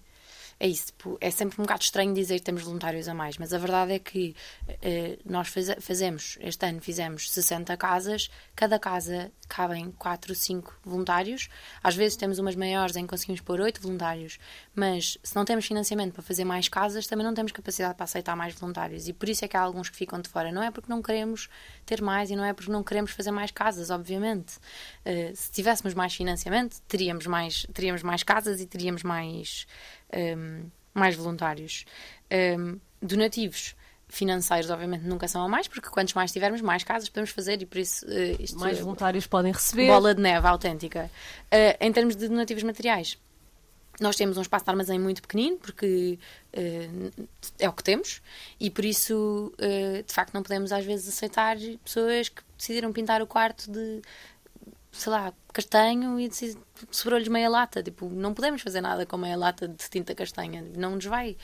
é isso, tipo, é sempre um bocado estranho dizer que temos voluntários a mais, mas a verdade é que eh, nós faz, fazemos, este ano fizemos 60 casas, cada casa cabem 4, 5 voluntários, às vezes temos umas maiores em que conseguimos pôr 8 voluntários, mas se não temos financiamento para fazer mais casas, também não temos capacidade para aceitar mais voluntários, e por isso é que há alguns que ficam de fora, não é porque não queremos ter mais e não é porque não queremos fazer mais casas, obviamente. Uh, se tivéssemos mais financiamento, teríamos mais, teríamos mais casas e teríamos mais um, mais voluntários. Um, donativos financeiros, obviamente, nunca são a mais, porque quantos mais tivermos, mais casas podemos fazer e por isso. Uh, isto, mais voluntários podem receber. Bola de neve autêntica. Uh, em termos de donativos materiais, nós temos um espaço de armazém muito pequenino, porque uh, é o que temos, e por isso, uh, de facto, não podemos às vezes aceitar pessoas que decidiram pintar o quarto de sei lá, castanho e sobrou-lhes meia lata. Tipo, não podemos fazer nada com meia lata de tinta castanha. Não nos vai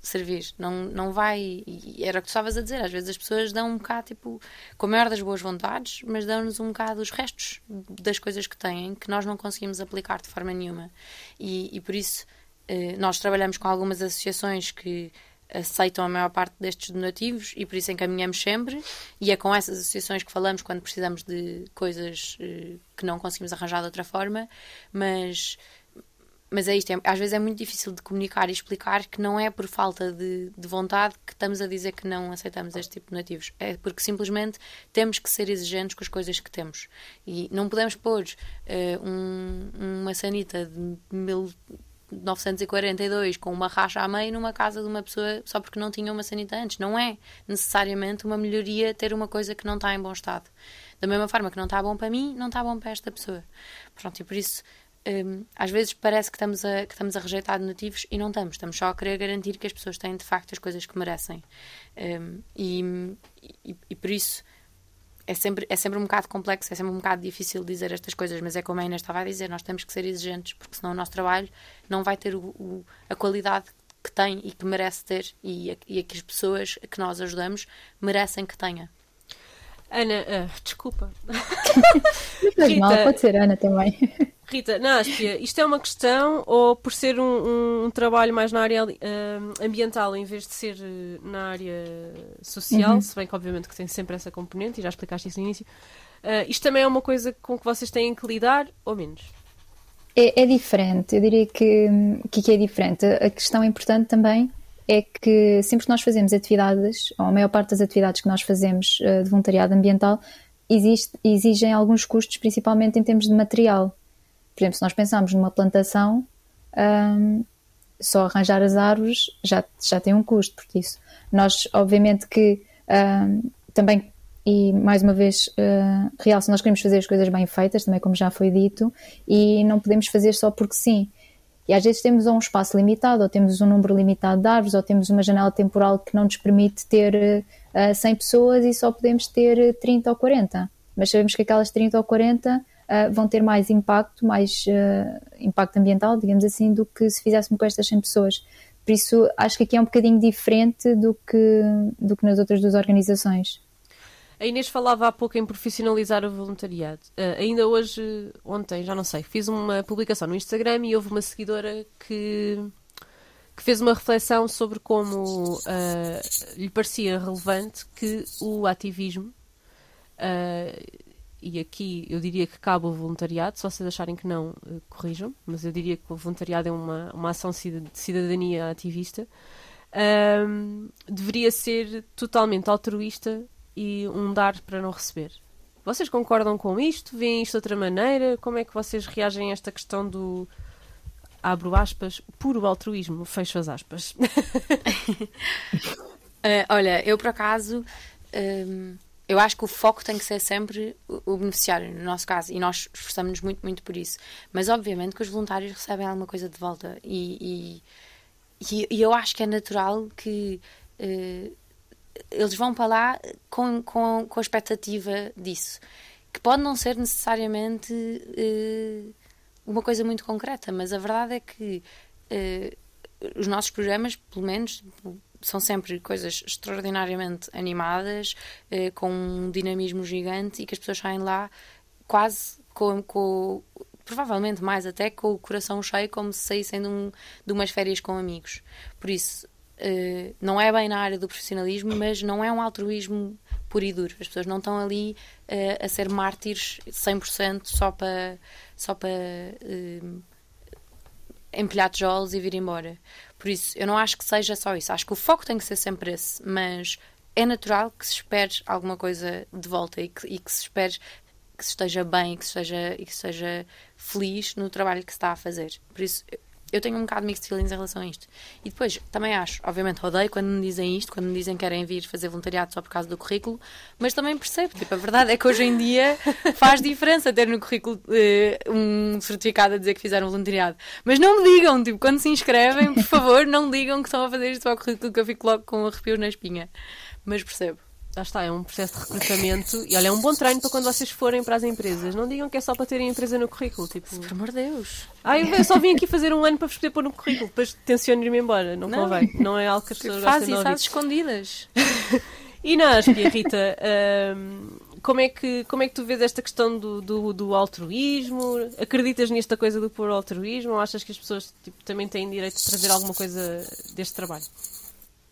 servir. Não, não vai. E era o que tu estavas a dizer. Às vezes as pessoas dão um bocado, tipo, com a maior das boas vontades, mas dão-nos um bocado os restos das coisas que têm que nós não conseguimos aplicar de forma nenhuma. E, e por isso eh, nós trabalhamos com algumas associações que aceitam a maior parte destes donativos e por isso encaminhamos sempre. E é com essas associações que falamos quando precisamos de coisas uh, que não conseguimos arranjar de outra forma, mas. Mas é isto, é, às vezes é muito difícil de comunicar e explicar que não é por falta de, de vontade que estamos a dizer que não aceitamos este tipo de donativos. É porque simplesmente temos que ser exigentes com as coisas que temos. E não podemos pôr uh, um, uma sanita de mil 942 com uma racha à meio numa casa de uma pessoa só porque não tinha uma sanita antes. Não é necessariamente uma melhoria ter uma coisa que não está em bom estado. Da mesma forma que não está bom para mim, não está bom para esta pessoa. Pronto, e por isso, hum, às vezes parece que estamos, a, que estamos a rejeitar donativos e não estamos. Estamos só a querer garantir que as pessoas têm de facto as coisas que merecem. Hum, e, e, e por isso é sempre, é sempre um bocado complexo, é sempre um bocado difícil dizer estas coisas, mas é como a Inês estava a dizer, nós temos que ser exigentes, porque senão o nosso trabalho não vai ter o, o, a qualidade que tem e que merece ter e, e que as pessoas que nós ajudamos merecem que tenha. Ana, uh, desculpa. Mas mal, pode ser Ana também. Rita, Náspia, isto é uma questão ou por ser um, um trabalho mais na área uh, ambiental em vez de ser uh, na área social, uhum. se bem que obviamente que tem sempre essa componente e já explicaste isso no início, isto também é uma coisa com que vocês têm que lidar ou menos? É, é diferente, eu diria que, que é diferente. A questão importante também é que sempre que nós fazemos atividades, ou a maior parte das atividades que nós fazemos de voluntariado ambiental, existe, exigem alguns custos, principalmente em termos de material. Por exemplo, se nós pensarmos numa plantação, um, só arranjar as árvores já, já tem um custo, por isso nós, obviamente que um, também, e mais uma vez uh, realço, nós queremos fazer as coisas bem feitas, também como já foi dito, e não podemos fazer só porque sim. E às vezes temos um espaço limitado, ou temos um número limitado de árvores, ou temos uma janela temporal que não nos permite ter uh, 100 pessoas e só podemos ter 30 ou 40. Mas sabemos que aquelas 30 ou 40 uh, vão ter mais impacto, mais uh, impacto ambiental, digamos assim, do que se fizéssemos com estas 100 pessoas. Por isso, acho que aqui é um bocadinho diferente do que, do que nas outras duas organizações. A Inês falava há pouco em profissionalizar o voluntariado. Uh, ainda hoje, ontem, já não sei, fiz uma publicação no Instagram e houve uma seguidora que, que fez uma reflexão sobre como uh, lhe parecia relevante que o ativismo, uh, e aqui eu diria que cabe o voluntariado, se vocês acharem que não, corrijam, mas eu diria que o voluntariado é uma, uma ação de cidadania ativista, deveria ser totalmente altruísta e um dar para não receber. Vocês concordam com isto? Veem isto de outra maneira? Como é que vocês reagem a esta questão do abro aspas, puro altruísmo, fecho as aspas? uh, olha, eu por acaso um, eu acho que o foco tem que ser sempre o, o beneficiário, no nosso caso, e nós esforçamos-nos muito, muito por isso. Mas obviamente que os voluntários recebem alguma coisa de volta e, e, e eu acho que é natural que uh, eles vão para lá com, com, com a expectativa disso. Que pode não ser necessariamente uh, uma coisa muito concreta, mas a verdade é que uh, os nossos programas, pelo menos, são sempre coisas extraordinariamente animadas, uh, com um dinamismo gigante e que as pessoas saem lá quase com, com provavelmente mais até com o coração cheio, como se saíssem de, um, de umas férias com amigos. Por isso, uh, não é bem na área do profissionalismo, mas não é um altruísmo puro e duro. As pessoas não estão ali uh, a ser mártires 100% só para só para uh, empilhar tijolos e vir embora. Por isso, eu não acho que seja só isso. Acho que o foco tem que ser sempre esse, mas é natural que se espere alguma coisa de volta e que, e que se espere que se esteja bem e que, se esteja, e que esteja feliz no trabalho que se está a fazer. Por isso, eu tenho um bocado de mixed feelings em relação a isto. E depois, também acho, obviamente, odeio quando me dizem isto, quando me dizem que querem vir fazer voluntariado só por causa do currículo, mas também percebo, tipo, a verdade é que hoje em dia faz diferença ter no currículo uh, um certificado a dizer que fizeram voluntariado. Mas não me digam, tipo, quando se inscrevem, por favor, não digam que estão a fazer isto para o currículo que eu fico logo com arrepios na espinha. Mas percebo lá está, é um processo de recrutamento e olha, é um bom treino para quando vocês forem para as empresas. Não digam que é só para terem empresa no currículo. Tipo, por amor de Deus. Ah, eu só vim aqui fazer um ano para vos poder pôr no currículo, depois tenciono ir-me embora. Não, não convém. Não é algo que as pessoas Faz isso às escondidas. e na Aspia, Rita, um, como, é que, como é que tu vês esta questão do, do, do, altruísmo? Acreditas nesta coisa do puro altruísmo ou achas que as pessoas tipo, também têm direito de trazer alguma coisa deste trabalho?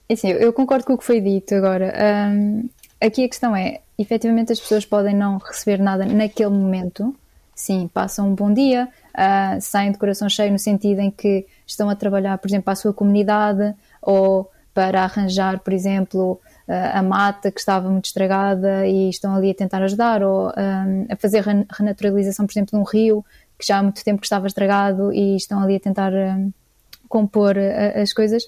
É assim, eu concordo com o que foi dito agora. Um, aqui a questão é, efetivamente as pessoas podem não receber nada naquele momento. Sim, passam um bom dia, uh, saem de coração cheio no sentido em que estão a trabalhar, por exemplo, para a sua comunidade ou para arranjar, por exemplo, uh, a mata que estava muito estragada e estão ali a tentar ajudar ou um, a fazer renaturalização, por exemplo, de um rio que já há muito tempo que estava estragado e estão ali a tentar um, compor uh, as coisas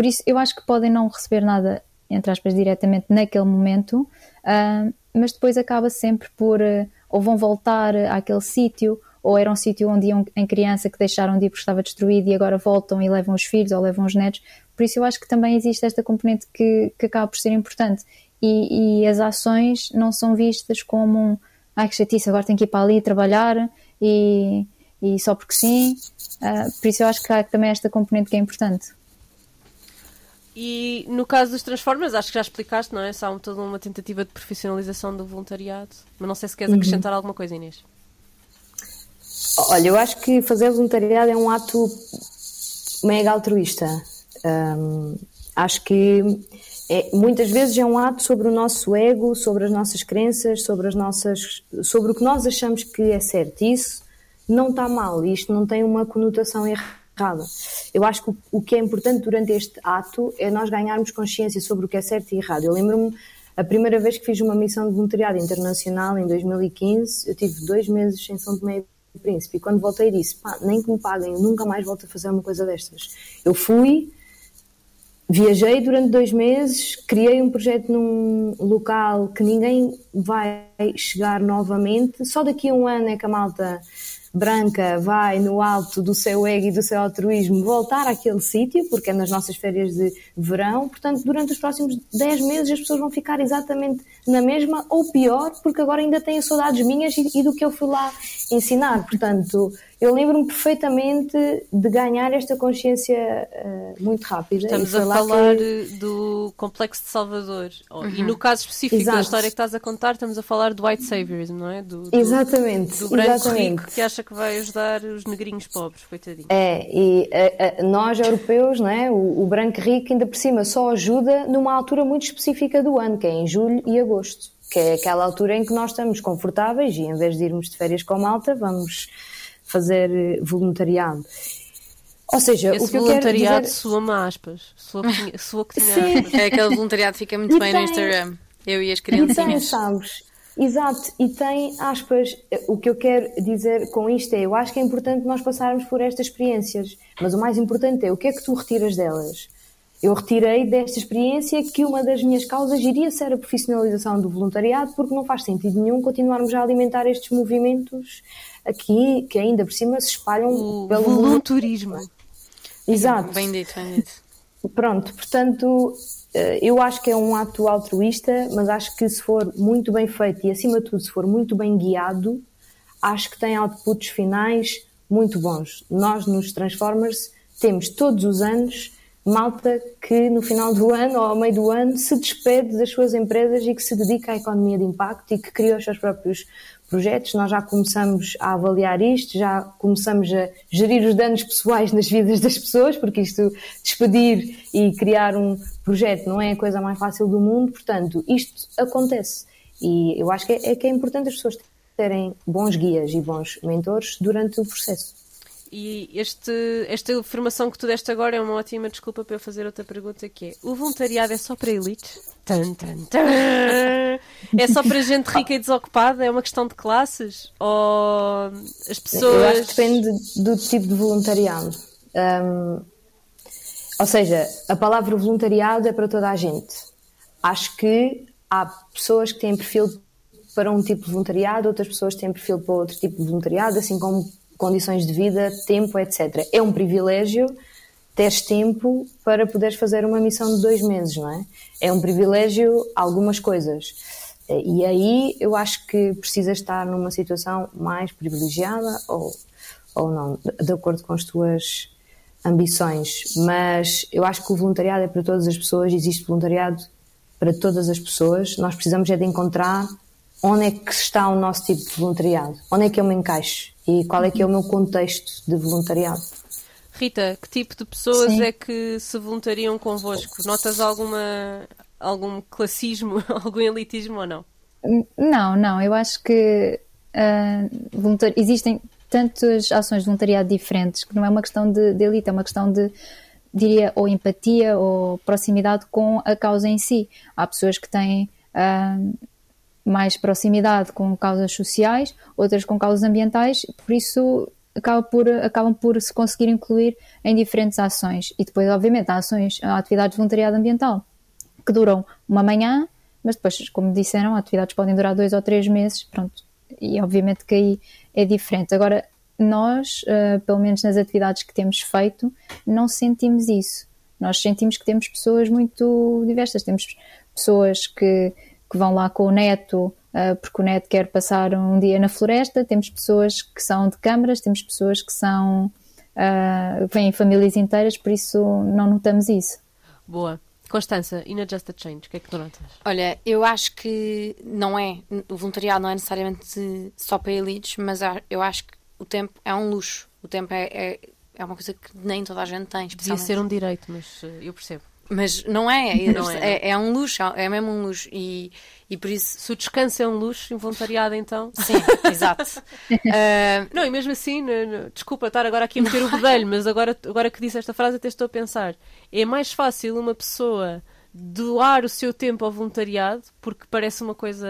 por isso, eu acho que podem não receber nada, entre aspas, diretamente naquele momento, uh, mas depois acaba sempre por, uh, ou vão voltar àquele sítio, ou era um sítio onde iam em criança que deixaram de ir porque estava destruído e agora voltam e levam os filhos ou levam os netos. Por isso, eu acho que também existe esta componente que, que acaba por ser importante. E, e as ações não são vistas como um, ai que chatice, agora tenho que ir para ali trabalhar e, e só porque sim. Uh, por isso, eu acho que há também esta componente que é importante. E no caso dos Transformers, acho que já explicaste, não é? Só toda uma tentativa de profissionalização do voluntariado. Mas não sei se queres uhum. acrescentar alguma coisa, Inês. Olha, eu acho que fazer voluntariado é um ato mega altruísta. Um, acho que é, muitas vezes é um ato sobre o nosso ego, sobre as nossas crenças, sobre as nossas, sobre o que nós achamos que é certo. Isso não está mal. Isto não tem uma conotação errada Eu acho que o que é importante durante este ato é nós ganharmos consciência sobre o que é certo e errado. Eu lembro-me a primeira vez que fiz uma missão de voluntariado internacional em 2015, eu tive dois meses em São Tomé e Príncipe e quando voltei disse, pá, nem que me paguem, eu nunca mais volto a fazer uma coisa destas. Eu fui, viajei durante dois meses, criei um projeto num local que ninguém vai chegar novamente, só daqui a um ano é que a malta branca vai no alto do seu ego e do seu altruísmo voltar àquele sítio, porque é nas nossas férias de verão. Portanto, durante os próximos 10 meses as pessoas vão ficar exatamente na mesma ou pior, porque agora ainda têm saudades minhas e, e do que eu fui lá ensinar. Portanto, eu lembro-me perfeitamente de ganhar esta consciência uh, muito rápida. Estamos a falar que... do complexo de Salvador. Uhum. E no caso específico Exato. da história que estás a contar, estamos a falar do white saviorism, não é? Do, do, exatamente. Do branco exatamente. rico que acha que vai ajudar os negrinhos pobres, coitadinho. É, e a, a, nós europeus, não é? O, o branco rico ainda por cima só ajuda numa altura muito específica do ano, que é em julho e agosto. Que é aquela altura em que nós estamos confortáveis e em vez de irmos de férias com malta, vamos fazer voluntariado. Ou seja, Esse o que voluntariado eu quero dizer... soa-me aspas. Soa, soa que tinha aspas. É aquele voluntariado fica muito e bem tem... no Instagram. Eu e as criancinhas. E tem, sabes? Exato, e tem aspas. O que eu quero dizer com isto é: eu acho que é importante nós passarmos por estas experiências, mas o mais importante é o que é que tu retiras delas. Eu retirei desta experiência que uma das minhas causas iria ser a profissionalização do voluntariado, porque não faz sentido nenhum continuarmos a alimentar estes movimentos aqui, que ainda por cima se espalham o pelo volunturismo. mundo. Exato. Bem dito, bem dito. Pronto, portanto, eh, eu acho que é um ato altruísta, mas acho que se for muito bem feito e, acima de tudo, se for muito bem guiado, acho que tem outputs finais muito bons. Nós, nos Transformers, temos todos os anos malta que no final do ano ou ao meio do ano se despede das suas empresas e que se dedica à economia de impacto e que cria os seus próprios projetos. Nós já começamos a avaliar isto, já começamos a gerir os danos pessoais nas vidas das pessoas, porque isto, despedir e criar um projeto não é a coisa mais fácil do mundo, portanto, isto acontece. E eu acho que é, é que é importante as pessoas terem bons guias e bons mentores durante o processo. E este, esta informação que tu deste agora é uma ótima desculpa para eu fazer outra pergunta que é o voluntariado é só para elites? Tan, tan, tan. É só para gente rica e desocupada? É uma questão de classes? Ou as pessoas... Eu acho que depende do tipo de voluntariado. Um, ou seja, a palavra voluntariado é para toda a gente. Acho que há pessoas que têm perfil para um tipo de voluntariado, outras pessoas têm perfil para outro tipo de voluntariado, assim como condições de vida, tempo, etc. É um privilégio teres tempo para poderes fazer uma missão de dois meses, não é? É um privilégio algumas coisas. E aí eu acho que precisas estar numa situação mais privilegiada ou, ou não, de acordo com as tuas ambições. Mas eu acho que o voluntariado é para todas as pessoas, existe voluntariado para todas as pessoas. Nós precisamos é de encontrar onde é que está o nosso tipo de voluntariado, onde é que eu me encaixo e qual é que é o meu contexto de voluntariado. Rita, que tipo de pessoas Sim. é que se voluntariam convosco? Notas alguma, algum classismo, algum elitismo ou não? Não, não. Eu acho que uh, existem tantas ações de voluntariado diferentes que não é uma questão de, de elite, é uma questão de diria, ou empatia ou proximidade com a causa em si. Há pessoas que têm uh, mais proximidade com causas sociais, outras com causas ambientais, por isso por, acabam por se conseguir incluir em diferentes ações. E depois, obviamente, há ações, há atividades de voluntariado ambiental que duram uma manhã, mas depois, como disseram, atividades podem durar dois ou três meses, pronto. E obviamente que aí é diferente. Agora, nós, uh, pelo menos nas atividades que temos feito, não sentimos isso. Nós sentimos que temos pessoas muito diversas. Temos pessoas que que vão lá com o neto, uh, porque o neto quer passar um dia na floresta, temos pessoas que são de câmaras, temos pessoas que são. Uh, vêm famílias inteiras, por isso não notamos isso. Boa. Constança, e na Just a Change, o que é que tu notas? Olha, eu acho que não é, o voluntariado não é necessariamente só para elites, mas eu acho que o tempo é um luxo. O tempo é, é, é uma coisa que nem toda a gente tem. Devia ser um direito, mas eh, eu percebo. Mas não é, não é, é, é, um luxo, é mesmo um luxo. E, e por isso. Se o descanso é um luxo, involuntariado então. Sim, exato. uh... Não, e mesmo assim, desculpa estar agora aqui a meter o bedelho, mas agora, agora que disse esta frase, até estou a pensar. É mais fácil uma pessoa doar o seu tempo ao voluntariado, porque parece uma coisa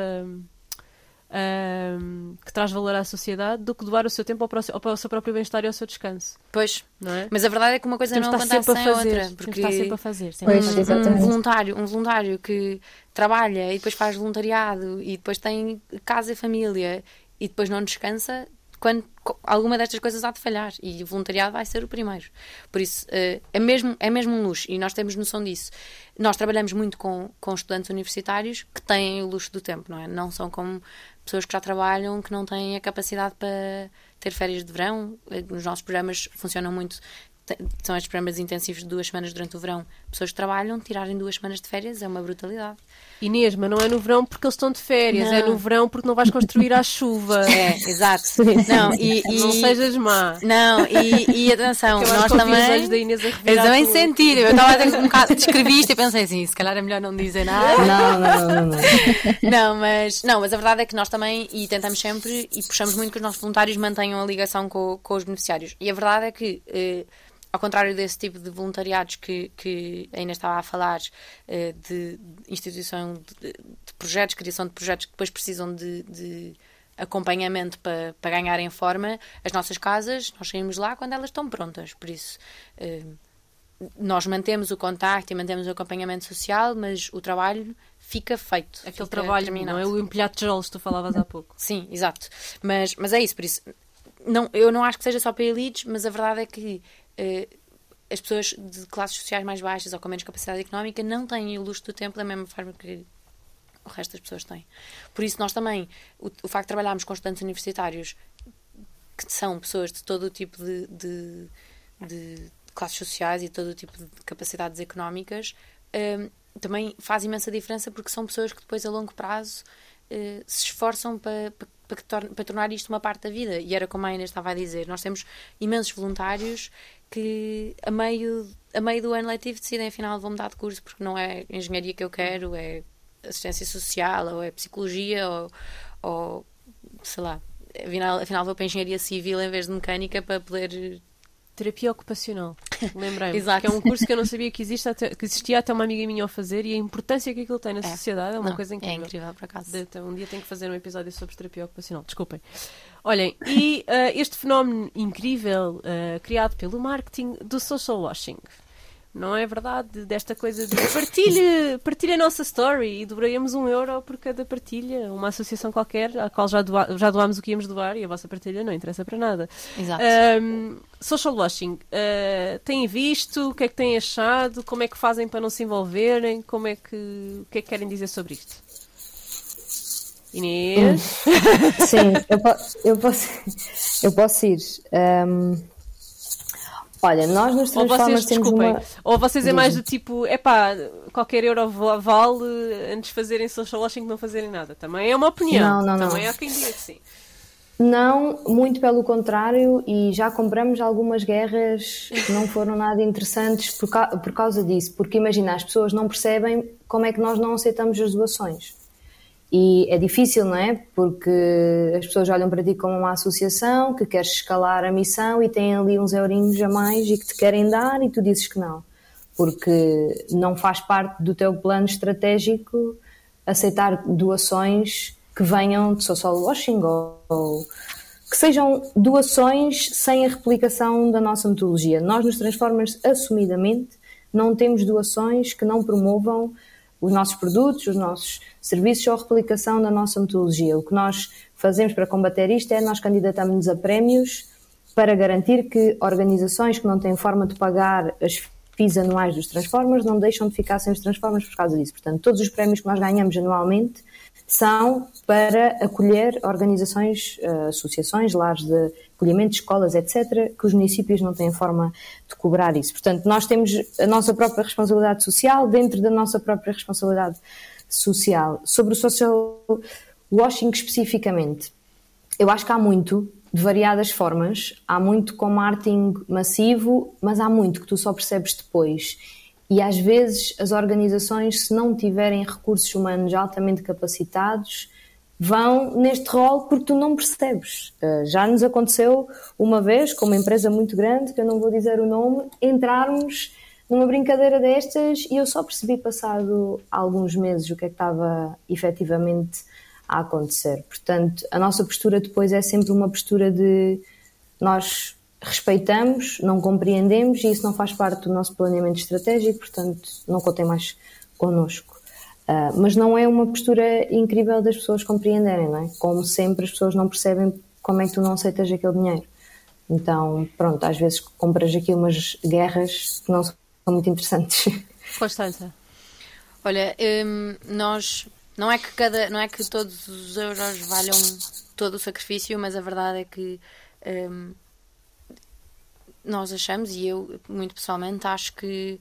um, que traz valor à sociedade do que doar o seu tempo ao, próximo, ao seu próprio bem-estar e ao seu descanso. Pois, não é? Mas a verdade é que uma coisa Temos não acontece sem a outra. Porque está sempre a fazer. Pois, um, um, voluntário, um voluntário que trabalha e depois faz voluntariado e depois tem casa e família e depois não descansa, quando alguma destas coisas há de falhar e o voluntariado vai ser o primeiro. Por isso, uh, é, mesmo, é mesmo um luxo e nós temos noção disso. Nós trabalhamos muito com, com estudantes universitários que têm o luxo do tempo, não é? Não são como pessoas que já trabalham que não têm a capacidade para ter férias de verão. Os nossos programas funcionam muito são estes programas intensivos de duas semanas durante o verão. Pessoas que trabalham, tirarem duas semanas de férias é uma brutalidade. Inês, mas não é no verão porque eles estão de férias, não. é no verão porque não vais construir à chuva. É, exato. Não, e, e, não sejas má. Não, e, e atenção, eu nós também. Da Inês a eu também senti, eu estava a ter um bocado, descrevi isto e pensei assim, se calhar é melhor não dizer nada. Não, não, não, não. Não, mas, não, mas a verdade é que nós também, e tentamos sempre, e puxamos muito que os nossos voluntários mantenham a ligação com, com os beneficiários. E a verdade é que. Eh, ao contrário desse tipo de voluntariados que, que ainda estava a falar, eh, de, instituição de, de, projetos, criação de projetos que depois precisam de, de acompanhamento para, para ganharem forma, as nossas casas, nós saímos lá quando elas estão prontas. Por isso, eh, nós mantemos o contacto e mantemos o acompanhamento social, mas o trabalho fica feito. Aquele fica trabalho, terminado. não é o empilhado de tijolos que tu falavas há pouco. Sim, exato. Mas, mas é isso, por isso. Não, eu não acho que seja só para elites, mas a verdade é que as pessoas de classes sociais mais baixas ou com menos capacidade económica não têm o luxo do tempo da mesma forma que o resto das pessoas têm. Por isso, nós também, o, o facto de trabalharmos com estudantes universitários que são pessoas de todo o tipo de, de, de classes sociais e todo o tipo de capacidades económicas, um, também faz imensa diferença porque são pessoas que depois a longo prazo uh, se esforçam para, para para, para, tornar isto uma parte da vida. E era como a Inês estava a dizer, nós temos imensos voluntários que a meio, a meio do ano letivo decidem afinal vou mudar de curso porque não é engenharia que eu quero, é assistência social ou é psicologia ou, ou sei lá, afinal, afinal vou para engenharia civil em vez de mecânica para poder Terapia ocupacional. Lembrei-me. que é um curso que eu não sabia que, existe até, que existia até uma amiga minha a fazer e a importância que aquilo tem na é. sociedade é uma não, coisa incrível. É incrível, por acaso. De, um dia tenho que fazer um episódio sobre terapia ocupacional. Desculpem. Olhem, e uh, este fenómeno incrível uh, criado pelo marketing do social washing. Não é verdade? Desta coisa de partilhe, partilhe a nossa story e doaremos um euro por cada partilha. Uma associação qualquer, à qual já, doa, já doámos o que íamos doar e a vossa partilha não interessa para nada. Exato. Um, social washing, uh, têm visto? O que é que têm achado? Como é que fazem para não se envolverem? Como é que, o que é que querem dizer sobre isto? Inês? Sim, eu, po eu, posso, eu posso ir. Um Olha, nós nos Transformers ou vocês, uma... Ou vocês é mais do tipo, é pá, qualquer euro vale antes de fazerem social washing que não fazerem nada. Também é uma opinião. Não, não, Também não. há quem diga que sim. Não, muito pelo contrário, e já compramos algumas guerras que não foram nada interessantes por, ca por causa disso. Porque imagina, as pessoas não percebem como é que nós não aceitamos as doações. E é difícil, não é? Porque as pessoas olham para ti como uma associação que queres escalar a missão e têm ali uns eurinhos a mais e que te querem dar e tu dizes que não. Porque não faz parte do teu plano estratégico aceitar doações que venham de social washing ou, que sejam doações sem a replicação da nossa metodologia. Nós nos Transformers, assumidamente, não temos doações que não promovam os nossos produtos, os nossos serviços ou replicação da nossa metodologia. O que nós fazemos para combater isto é nós candidatamos-nos a prémios para garantir que organizações que não têm forma de pagar as FIIs anuais dos Transformers não deixam de ficar sem os Transformers por causa disso. Portanto, todos os prémios que nós ganhamos anualmente são para acolher organizações, eh, associações, lares de acolhimento, escolas, etc., que os municípios não têm forma de cobrar isso. Portanto, nós temos a nossa própria responsabilidade social dentro da nossa própria responsabilidade social. Sobre o social washing especificamente, eu acho que há muito, de variadas formas, há muito com marketing massivo, mas há muito que tu só percebes depois. E às vezes as organizações, se não tiverem recursos humanos altamente capacitados, vão neste rol porque tu não percebes. Uh, já nos aconteceu uma vez, com uma empresa muito grande, que eu não vou dizer o nome, entrarmos numa brincadeira destas e eu só percebi passado alguns meses o que é que estava efetivamente a acontecer. Portanto, a nossa postura depois é sempre uma postura de nós respeitamos, não compreendemos e isso não faz parte do nosso planeamento estratégico, portanto, não contem mais connosco. Uh, mas não é uma postura incrível das pessoas compreenderem, não é? Como sempre, as pessoas não percebem como é que tu não aceitas aquele dinheiro? Então, pronto, às vezes compras aqui umas guerras que não são muito interessantes. Constança. Olha, hum, nós não é que cada, não é que todos os euros valham todo o sacrifício, mas a verdade é que hum, nós achamos e eu muito pessoalmente acho que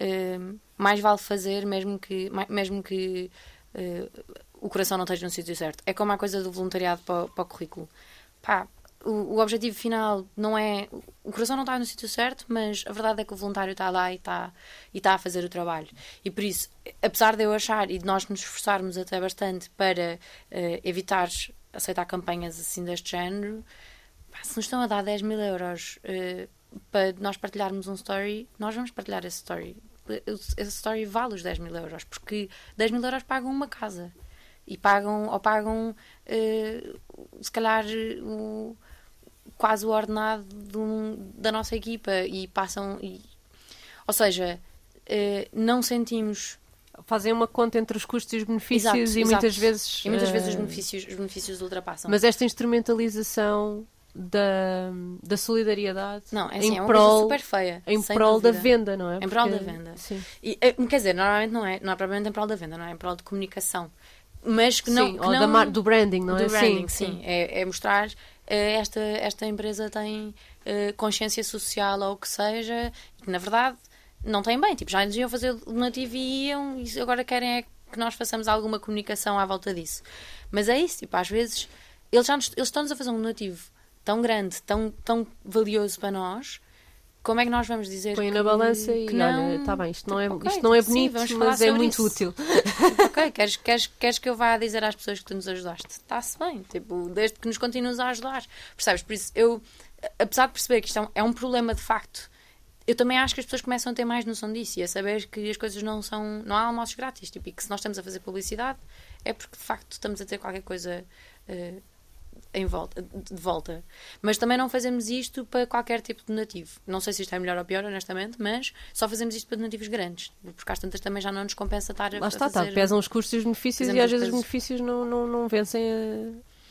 hum, mais vale fazer mesmo que mesmo que uh, o coração não esteja no sítio certo. É como a coisa do voluntariado para, para o currículo. Pá, o, o, objetivo final não é. O coração não está no sítio certo, mas a verdade é que o voluntário está lá e está, e está a fazer o trabalho. E por isso, apesar de eu achar e de nós nos esforçarmos até bastante para uh, evitar aceitar campanhas assim deste género, pá, se nos estão a dar 10 mil euros uh, para nós partilharmos um story, nós vamos partilhar esse story. Esse story vale os 10 mil euros, porque 10 mil euros pagam uma casa e pagam ou pagam uh, se calhar o, quase o ordenado um, da nossa equipa e passam e, ou seja uh, não sentimos fazem uma conta entre os custos e os benefícios exato, e exato. muitas vezes e muitas uh, vezes os benefícios os benefícios ultrapassam mas esta instrumentalização da, da solidariedade não, é assim, em é prol, super feia em prol dúvida. da venda, não é? Em prol da venda. Sim. E, quer dizer, normalmente não é, não é propriamente em prol da venda, não é em prol de comunicação mas que não. Sim, que ou não, do branding, não do é? branding, sim. sim. É, é, mostrar uh, esta, esta empresa tem uh, consciência social ou o que seja, que na verdade não tem bem. Tipo, já nos iam fazer donativo e iam, e agora querem é que nós façamos alguma comunicação à volta disso. Mas é isso, tipo, às vezes eles, já nos, eles estão-nos a fazer um donativo tão grande, tão, tão valioso para nós como é que nós vamos dizer Põe que, na balança e não... olha, está bem, isto não é, okay, isto não é bonito, sim, mas é muito isso. útil. ok, queres, queres, queres que eu vá dizer às pessoas que tu nos ajudaste? Está-se bem, tipo, desde que nos continues a ajudar. Percebes? Por isso, eu, apesar de perceber que isto é um, é um problema de facto, eu também acho que as pessoas começam a ter mais noção disso e a saber que as coisas não são. não há almoços grátis, tipo, e que se nós estamos a fazer publicidade é porque de facto estamos a ter qualquer coisa. Uh, em volta, de volta. Mas também não fazemos isto para qualquer tipo de donativo. Não sei se isto é melhor ou pior, honestamente, mas só fazemos isto para donativos grandes. Porque às tantas também já não nos compensa estar Lá está, a tá, fazer... Tá. pesam os custos e os benefícios e às vezes os benefícios não, não, não vencem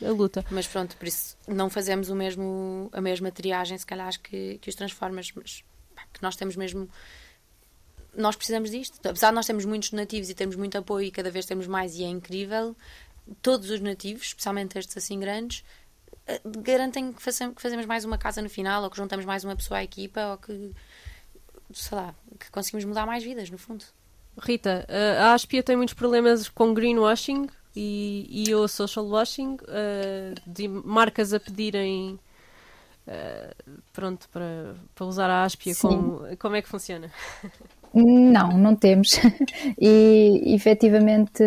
a, a, luta. Mas pronto, por isso não fazemos o mesmo, a mesma triagem, se calhar, que, que os Transformers, mas pá, que nós temos mesmo nós precisamos disto. Apesar de nós termos muitos donativos e termos muito apoio e cada vez temos mais e é incrível, todos os nativos, especialmente estes assim grandes, eh, garantem que, que fazemos mais uma casa no final, ou que juntamos mais uma pessoa à equipa, ou que, sei lá, que conseguimos mudar mais vidas, no fundo. Rita, eh, a Aspia tem muitos problemas com greenwashing e, e o social washing, uh, de marcas a pedirem pronto, para, para usar a Aspia, como, como é que funciona? Não, não temos. e efetivamente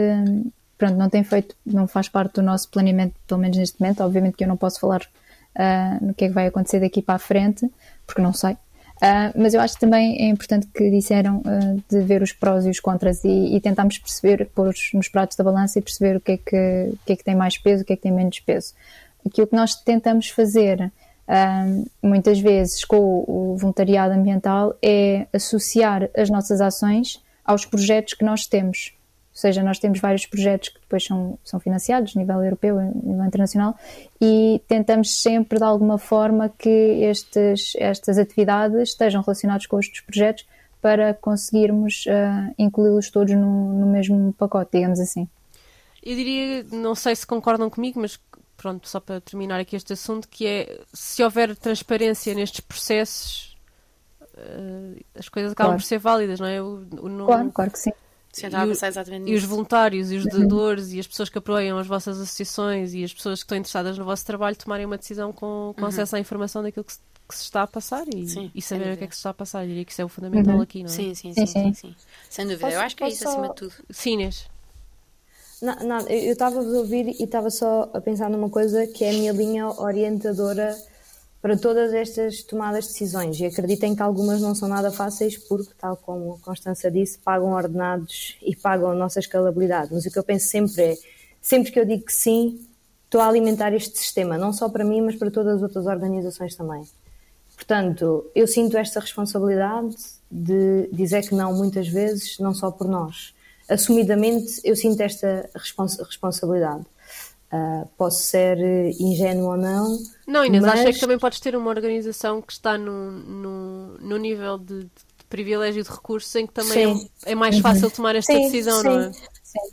pronto, não tem feito, não faz parte do nosso planeamento, pelo menos neste momento. Obviamente que eu não posso falar uh, no que é que vai acontecer daqui para a frente, porque não sei. Uh, mas eu acho que também é importante que disseram uh, de ver os prós e os contras e, e tentarmos perceber, pôr nos pratos da balança e perceber o que, é que, o que é que tem mais peso, o que é que tem menos peso. Aquilo que nós tentamos fazer muitas vezes com o voluntariado ambiental é associar as nossas ações aos projetos que nós temos. Ou seja, nós temos vários projetos que depois são, são financiados a nível europeu, a nível internacional, e tentamos sempre, de alguma forma, que estes, estas atividades estejam relacionadas com estes projetos para conseguirmos uh, incluí-los todos no, no mesmo pacote, digamos assim. Eu diria, não sei se concordam comigo, mas pronto, só para terminar aqui este assunto, que é se houver transparência nestes processos, uh, as coisas acabam claro. por ser válidas, não é? O, o, claro, claro que sim. Sim, e, e os voluntários e os doadores e as pessoas que apoiam as vossas associações e as pessoas que estão interessadas no vosso trabalho tomarem uma decisão com, com uhum. acesso à informação daquilo que se, que se está a passar e, sim, e saber o que é que se está a passar. Eu diria que isso é o fundamental uhum. aqui, não é? Sim, sim, sim, sim, sim. Sem dúvida. Posso, eu acho que é isso só... acima de tudo. Sim, Inês. Não, não, eu estava a ouvir e estava só a pensar numa coisa que é a minha linha orientadora para todas estas tomadas de decisões e acreditem que algumas não são nada fáceis porque, tal como a Constança disse, pagam ordenados e pagam a nossa escalabilidade. Mas o que eu penso sempre é, sempre que eu digo que sim, estou a alimentar este sistema, não só para mim, mas para todas as outras organizações também. Portanto, eu sinto esta responsabilidade de dizer que não muitas vezes, não só por nós. Assumidamente, eu sinto esta respons responsabilidade. Uh, posso ser ingênuo ou não. Não, Inês, mas... acho que também podes ter uma organização que está no, no, no nível de, de, privilégio de recursos em que também é, é, mais fácil tomar esta sim, decisão, sim. não é?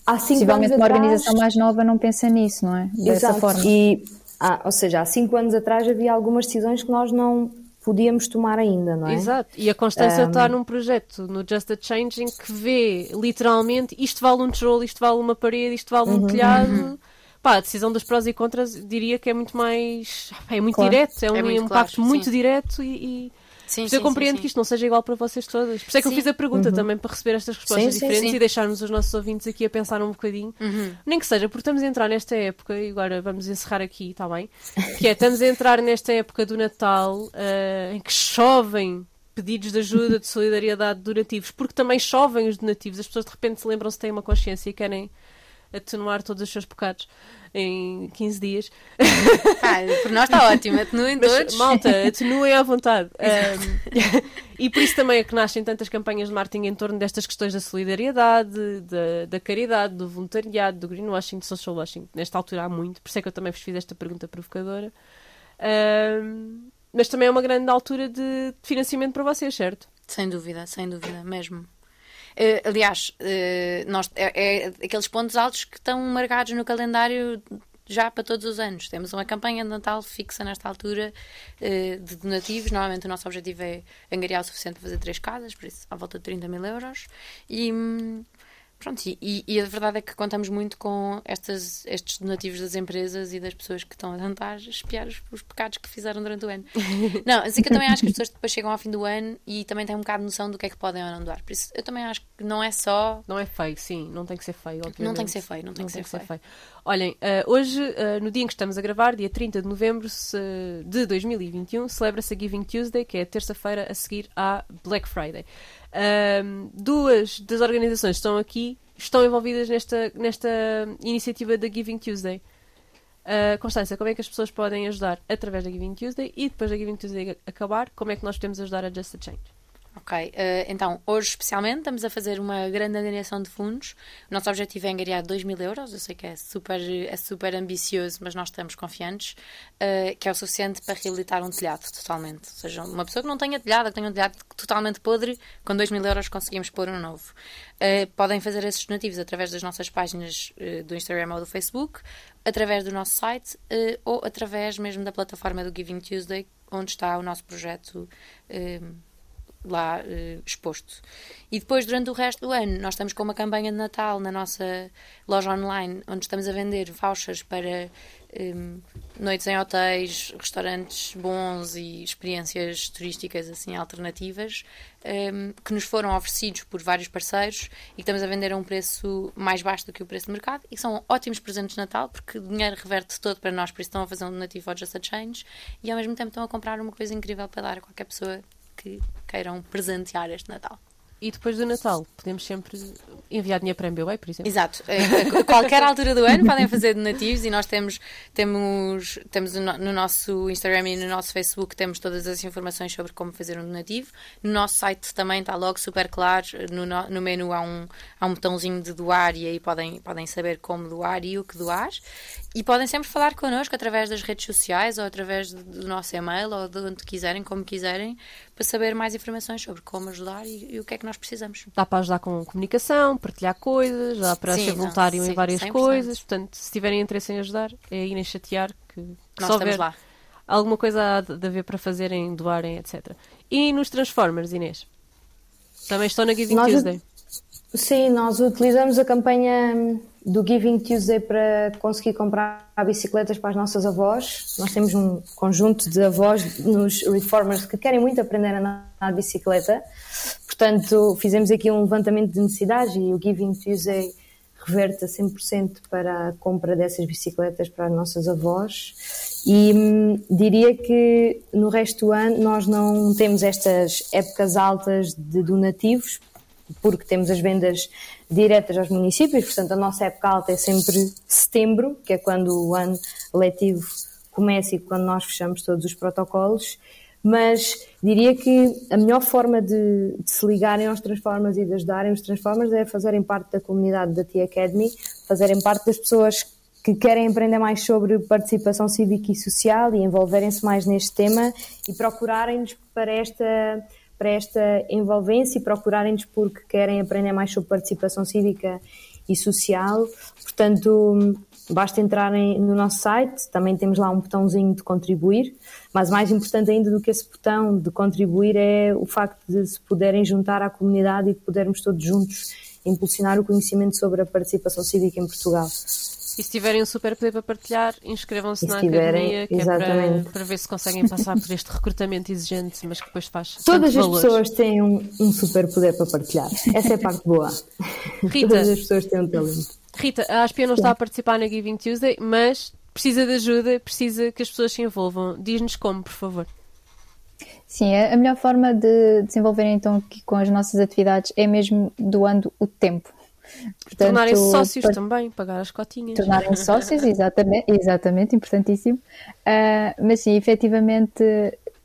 Há Possivelmente uma atrás... organização mais nova não pensa nisso, não é? Dessa Exato. forma. E, ah, ou seja, há cinco anos atrás havia algumas decisões que nós não podíamos tomar ainda, não é? Exato. E a Constância um... está num projeto, no Just a Change, em que vê literalmente isto vale um tijolo, isto vale uma parede, isto vale um uhum, telhado. Uhum. Pá, a decisão dos prós e contras diria que é muito mais. É muito claro. direto, é um, é muito impacto claro, muito direto e, e Sim, sim, eu compreendo sim, que isto não seja igual para vocês todas. Por isso é que eu fiz a pergunta uhum. também para receber estas respostas diferentes e deixarmos os nossos ouvintes aqui a pensar um bocadinho. Uhum. Nem que seja, porque estamos a entrar nesta época, e agora vamos encerrar aqui, está bem? Que é, estamos a entrar nesta época do Natal uh, em que chovem pedidos de ajuda, de solidariedade, donativos, porque também chovem os donativos. As pessoas de repente se lembram se têm uma consciência e querem atenuar todos os seus pecados em 15 dias. Ah, por nós está ótimo, atenuem todos. Malta, atenuem à vontade. Um, e por isso também é que nascem tantas campanhas de marketing em torno destas questões da solidariedade, da, da caridade, do voluntariado, do greenwashing, do social washing. Nesta altura há muito, por isso é que eu também vos fiz esta pergunta provocadora. Um, mas também é uma grande altura de financiamento para vocês, certo? Sem dúvida, sem dúvida, mesmo. Uh, aliás, uh, nós, é, é, aqueles pontos altos que estão marcados no calendário já para todos os anos. Temos uma campanha de Natal fixa nesta altura uh, de donativos. Normalmente o nosso objetivo é angariar o suficiente para fazer três casas, por isso à volta de 30 mil euros. E. Pronto, e, e, a verdade é que contamos muito com estas, estes donativos das empresas e das pessoas que estão a tentar espiar os, os pecados que fizeram durante o ano. não, assim que eu também acho que as pessoas depois chegam ao fim do ano e também têm um bocado de noção do que é que podem ou não doar. Por isso, eu também acho que não é só. Não é feio, sim, não tem que ser feio, obviamente. Não tem que ser feio, não tem, não que, tem ser que, ser feio. Olhem, uh, hoje, uh, no dia em que estamos a gravar, dia 30 de novembro de 2021, celebra-se a Giving Tuesday, que é a terça-feira a seguir à Black Friday. Duas das organizações estão aqui estão envolvidas nesta, nesta iniciativa da Giving Tuesday. Uh, Constância, como é que as pessoas podem ajudar através da Giving Tuesday e depois da Giving Tuesday acabar, como é que nós podemos ajudar a Just a Change? Ok, uh, então hoje especialmente estamos a fazer uma grande angariação de fundos. O nosso objetivo é angariar 2 mil euros. Eu sei que é super, é super ambicioso, mas nós estamos confiantes uh, que é o suficiente para reabilitar um telhado totalmente. Ou seja, uma pessoa que não tenha telhado, que tenha um telhado totalmente podre, com 2 mil euros conseguimos pôr um novo. Uh, podem fazer esses donativos através das nossas páginas do Instagram ou do Facebook, através do nosso site ou através mesmo da plataforma do Giving Tuesday, onde está o nosso projeto lá uh, exposto. E depois, durante o resto do ano, nós estamos com uma campanha de Natal na nossa loja online, onde estamos a vender vouchers para um, noites em hotéis, restaurantes bons e experiências turísticas assim alternativas, um, que nos foram oferecidos por vários parceiros e que estamos a vender a um preço mais baixo do que o preço de mercado e são ótimos presentes de Natal porque o dinheiro reverte todo para nós, por isso estão a fazer um donativo ao Just a Change e ao mesmo tempo estão a comprar uma coisa incrível para dar a qualquer pessoa que queiram presentear este Natal. E depois do Natal, podemos sempre enviar dinheiro para a MBWay, por exemplo? Exato. A qualquer altura do ano podem fazer donativos e nós temos, temos, temos no nosso Instagram e no nosso Facebook temos todas as informações sobre como fazer um donativo. No nosso site também está logo super claro. No, no menu há um, há um botãozinho de doar e aí podem, podem saber como doar e o que doar. E podem sempre falar connosco através das redes sociais ou através do nosso e-mail ou de onde quiserem, como quiserem, para saber mais informações sobre como ajudar e, e o que é que nós precisamos. Dá para ajudar com comunicação, partilhar coisas, dá para sim, ser voluntário não, sim, em várias 100%. coisas. Portanto, se tiverem interesse em ajudar, é ir nem chatear que, que nós estamos lá. Alguma coisa há de haver para fazerem, doarem, etc. E nos Transformers, Inês? Também estão na Giving nós, Tuesday. Sim, nós utilizamos a campanha do Giving Tuesday para conseguir comprar bicicletas para as nossas avós. Nós temos um conjunto de avós nos Reformers que querem muito aprender a andar de bicicleta. Portanto, fizemos aqui um levantamento de necessidades e o Giving Tuesday reverte a 100% para a compra dessas bicicletas para as nossas avós. E hum, diria que no resto do ano nós não temos estas épocas altas de donativos, porque temos as vendas diretas aos municípios, portanto a nossa época alta é sempre setembro, que é quando o ano letivo começa e quando nós fechamos todos os protocolos, mas diria que a melhor forma de, de se ligarem aos Transformers e de ajudarem os Transformers é fazerem parte da comunidade da T Academy, fazerem parte das pessoas que querem aprender mais sobre participação cívica e social e envolverem-se mais neste tema e procurarem-nos para esta, para esta envolvência e procurarem-nos porque querem aprender mais sobre participação cívica e social. Portanto, basta entrarem no nosso site, também temos lá um botãozinho de contribuir, mas mais importante ainda do que esse botão de contribuir é o facto de se puderem juntar à comunidade e de podermos todos juntos impulsionar o conhecimento sobre a participação cívica em Portugal. E se tiverem um super poder para partilhar, inscrevam-se na tiverem, academia, que exatamente. é para, para, ver se conseguem passar por este recrutamento exigente, mas que depois faz. Todas as valores. pessoas têm um, um, super poder para partilhar. Essa é a parte boa. Rita, Todas as pessoas têm um talento. Rita, a Aspia não Sim. está a participar na Giving Tuesday, mas precisa de ajuda, precisa que as pessoas se envolvam. Diz-nos como, por favor. Sim, a melhor forma de desenvolver então aqui com as nossas atividades é mesmo doando o tempo. Tornarem-se sócios para... também, pagar as cotinhas. Tornarem-se sócios, exatamente, exatamente, importantíssimo. Uh, mas sim, efetivamente,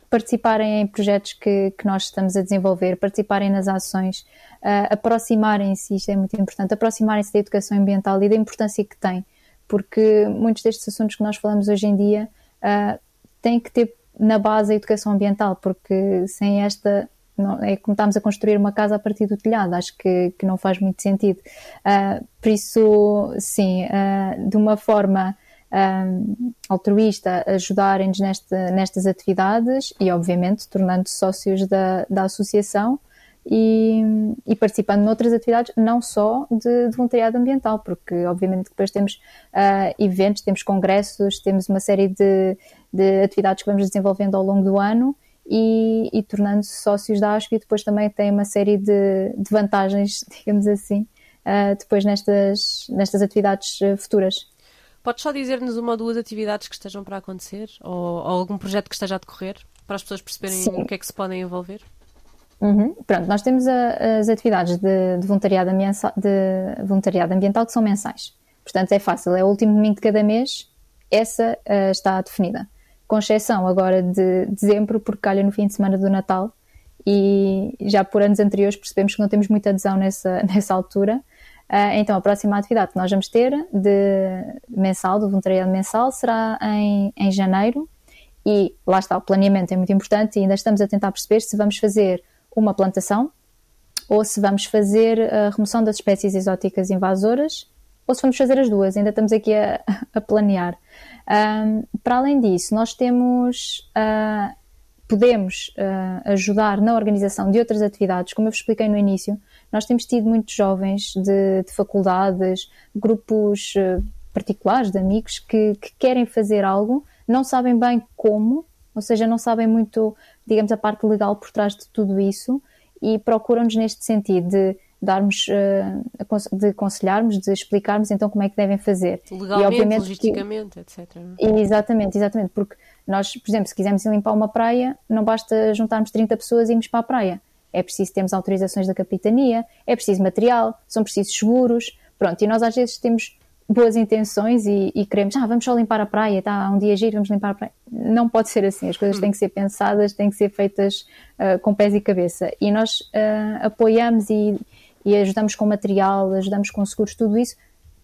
participarem em projetos que, que nós estamos a desenvolver, participarem nas ações, uh, aproximarem-se, isto é muito importante, aproximarem-se da educação ambiental e da importância que tem, porque muitos destes assuntos que nós falamos hoje em dia uh, têm que ter na base a educação ambiental, porque sem esta não, é como estamos a construir uma casa a partir do telhado, acho que, que não faz muito sentido. Uh, por isso, sim, uh, de uma forma uh, altruísta, ajudarem-nos nesta, nestas atividades e, obviamente, tornando-se sócios da, da associação e, e, participando noutras atividades, não só de, de, voluntariado ambiental, porque, obviamente, depois temos eventos, temos congressos, temos uma série de, de atividades que vamos desenvolvendo ao longo do ano e, e tornando-se sócios da ASP e depois também tem uma série de, de vantagens, digamos assim, uh, depois nestas, nestas atividades uh, futuras. Podes só dizer-nos uma ou duas atividades que estejam para acontecer ou, ou, algum projeto que esteja a decorrer para as pessoas perceberem Sim. o que é que se podem envolver? Uhum. Pronto, nós temos a, as atividades de, de, voluntariado de voluntariado ambiental que são mensais. Portanto, é fácil, é o último domingo de cada mês, essa uh, está definida com exceção agora de dezembro, porque calha no fim de semana do Natal e já por anos anteriores percebemos que não temos muita adesão nessa, nessa altura. Uh, então, a próxima atividade que nós vamos ter de mensal, do voluntariado mensal, será em, em janeiro e lá está, o planeamento é muito importante e ainda estamos a tentar perceber se vamos fazer uma plantação ou se vamos fazer a remoção das espécies exóticas invasoras ou se vamos fazer as duas, ainda estamos aqui a, a planear. Um, para além disso, nós temos, uh, podemos uh, ajudar na organização de outras atividades, como eu vos expliquei no início, nós temos tido muitos jovens de, de faculdades, grupos uh, particulares de amigos que, que querem fazer algo, não sabem bem como, ou seja, não sabem muito, digamos, a parte legal por trás de tudo isso e procuram-nos neste sentido de darmos, uh, de aconselharmos, de explicarmos então como é que devem fazer. Legalmente, e, logisticamente, que, etc. Exatamente, exatamente, porque nós, por exemplo, se quisermos limpar uma praia, não basta juntarmos 30 pessoas e irmos para a praia. É preciso termos autorizações da capitania, é preciso material, são precisos seguros, pronto, e nós às vezes temos boas intenções e, e, queremos, ah, vamos só limpar a praia, tá, um dia giro, vamos limpar a praia. Não pode ser assim, as coisas têm que ser pensadas, têm que ser feitas uh, com pés e cabeça. E nós uh, apoiamos e, e ajudamos com material, ajudamos com seguros, tudo isso,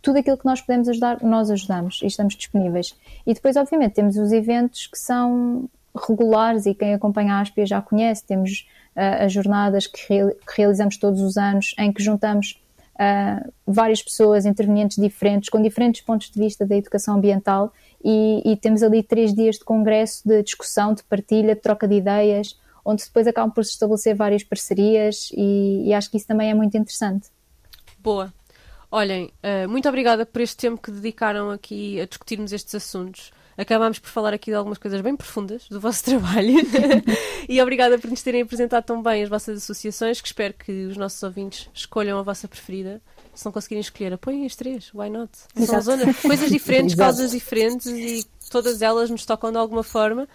tudo aquilo que nós podemos ajudar, nós ajudamos e estamos disponíveis. E depois, obviamente, temos os eventos que são regulares e quem acompanha a ASPIA já conhece, temos uh, as jornadas que, que, realizamos todos os anos em que juntamos uh, várias pessoas, intervenientes diferentes, com diferentes pontos de vista da educação ambiental e, e temos ali três dias de congresso, de discussão, de partilha, de troca de ideias, onde depois acabam por se estabelecer várias parcerias e, e acho que isso também é muito interessante. Boa. Olhem, uh, muito obrigada por este tempo que dedicaram aqui a discutirmos estes assuntos. Acabámos por falar aqui de algumas coisas bem profundas do vosso trabalho e obrigada por nos terem apresentado tão bem as vossas associações, que espero que os nossos ouvintes escolham a vossa preferida. Se não conseguirem escolher, apoiem as três, why not? São zonas, coisas diferentes, causas diferentes e todas elas nos tocam de alguma forma.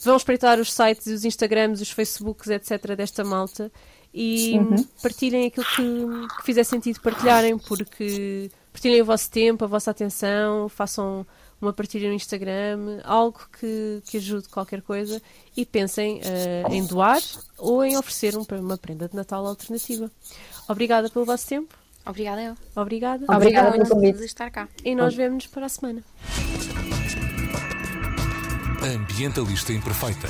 Vão espreitar os sites, os Instagrams, os Facebooks, etc. desta malta e uhum. partilhem aquilo que, que, fizer sentido partilharem, porque partilhem o vosso tempo, a vossa atenção, façam uma partilha no Instagram, algo que, que ajude qualquer coisa e pensem uh, em doar ou em oferecer um, uma prenda de Natal alternativa. Obrigada pelo vosso tempo Obrigada, eu. Obrigada. Obrigada convite. de estar cá. E nós vemos-nos para a semana. Ambientalista Imperfeita.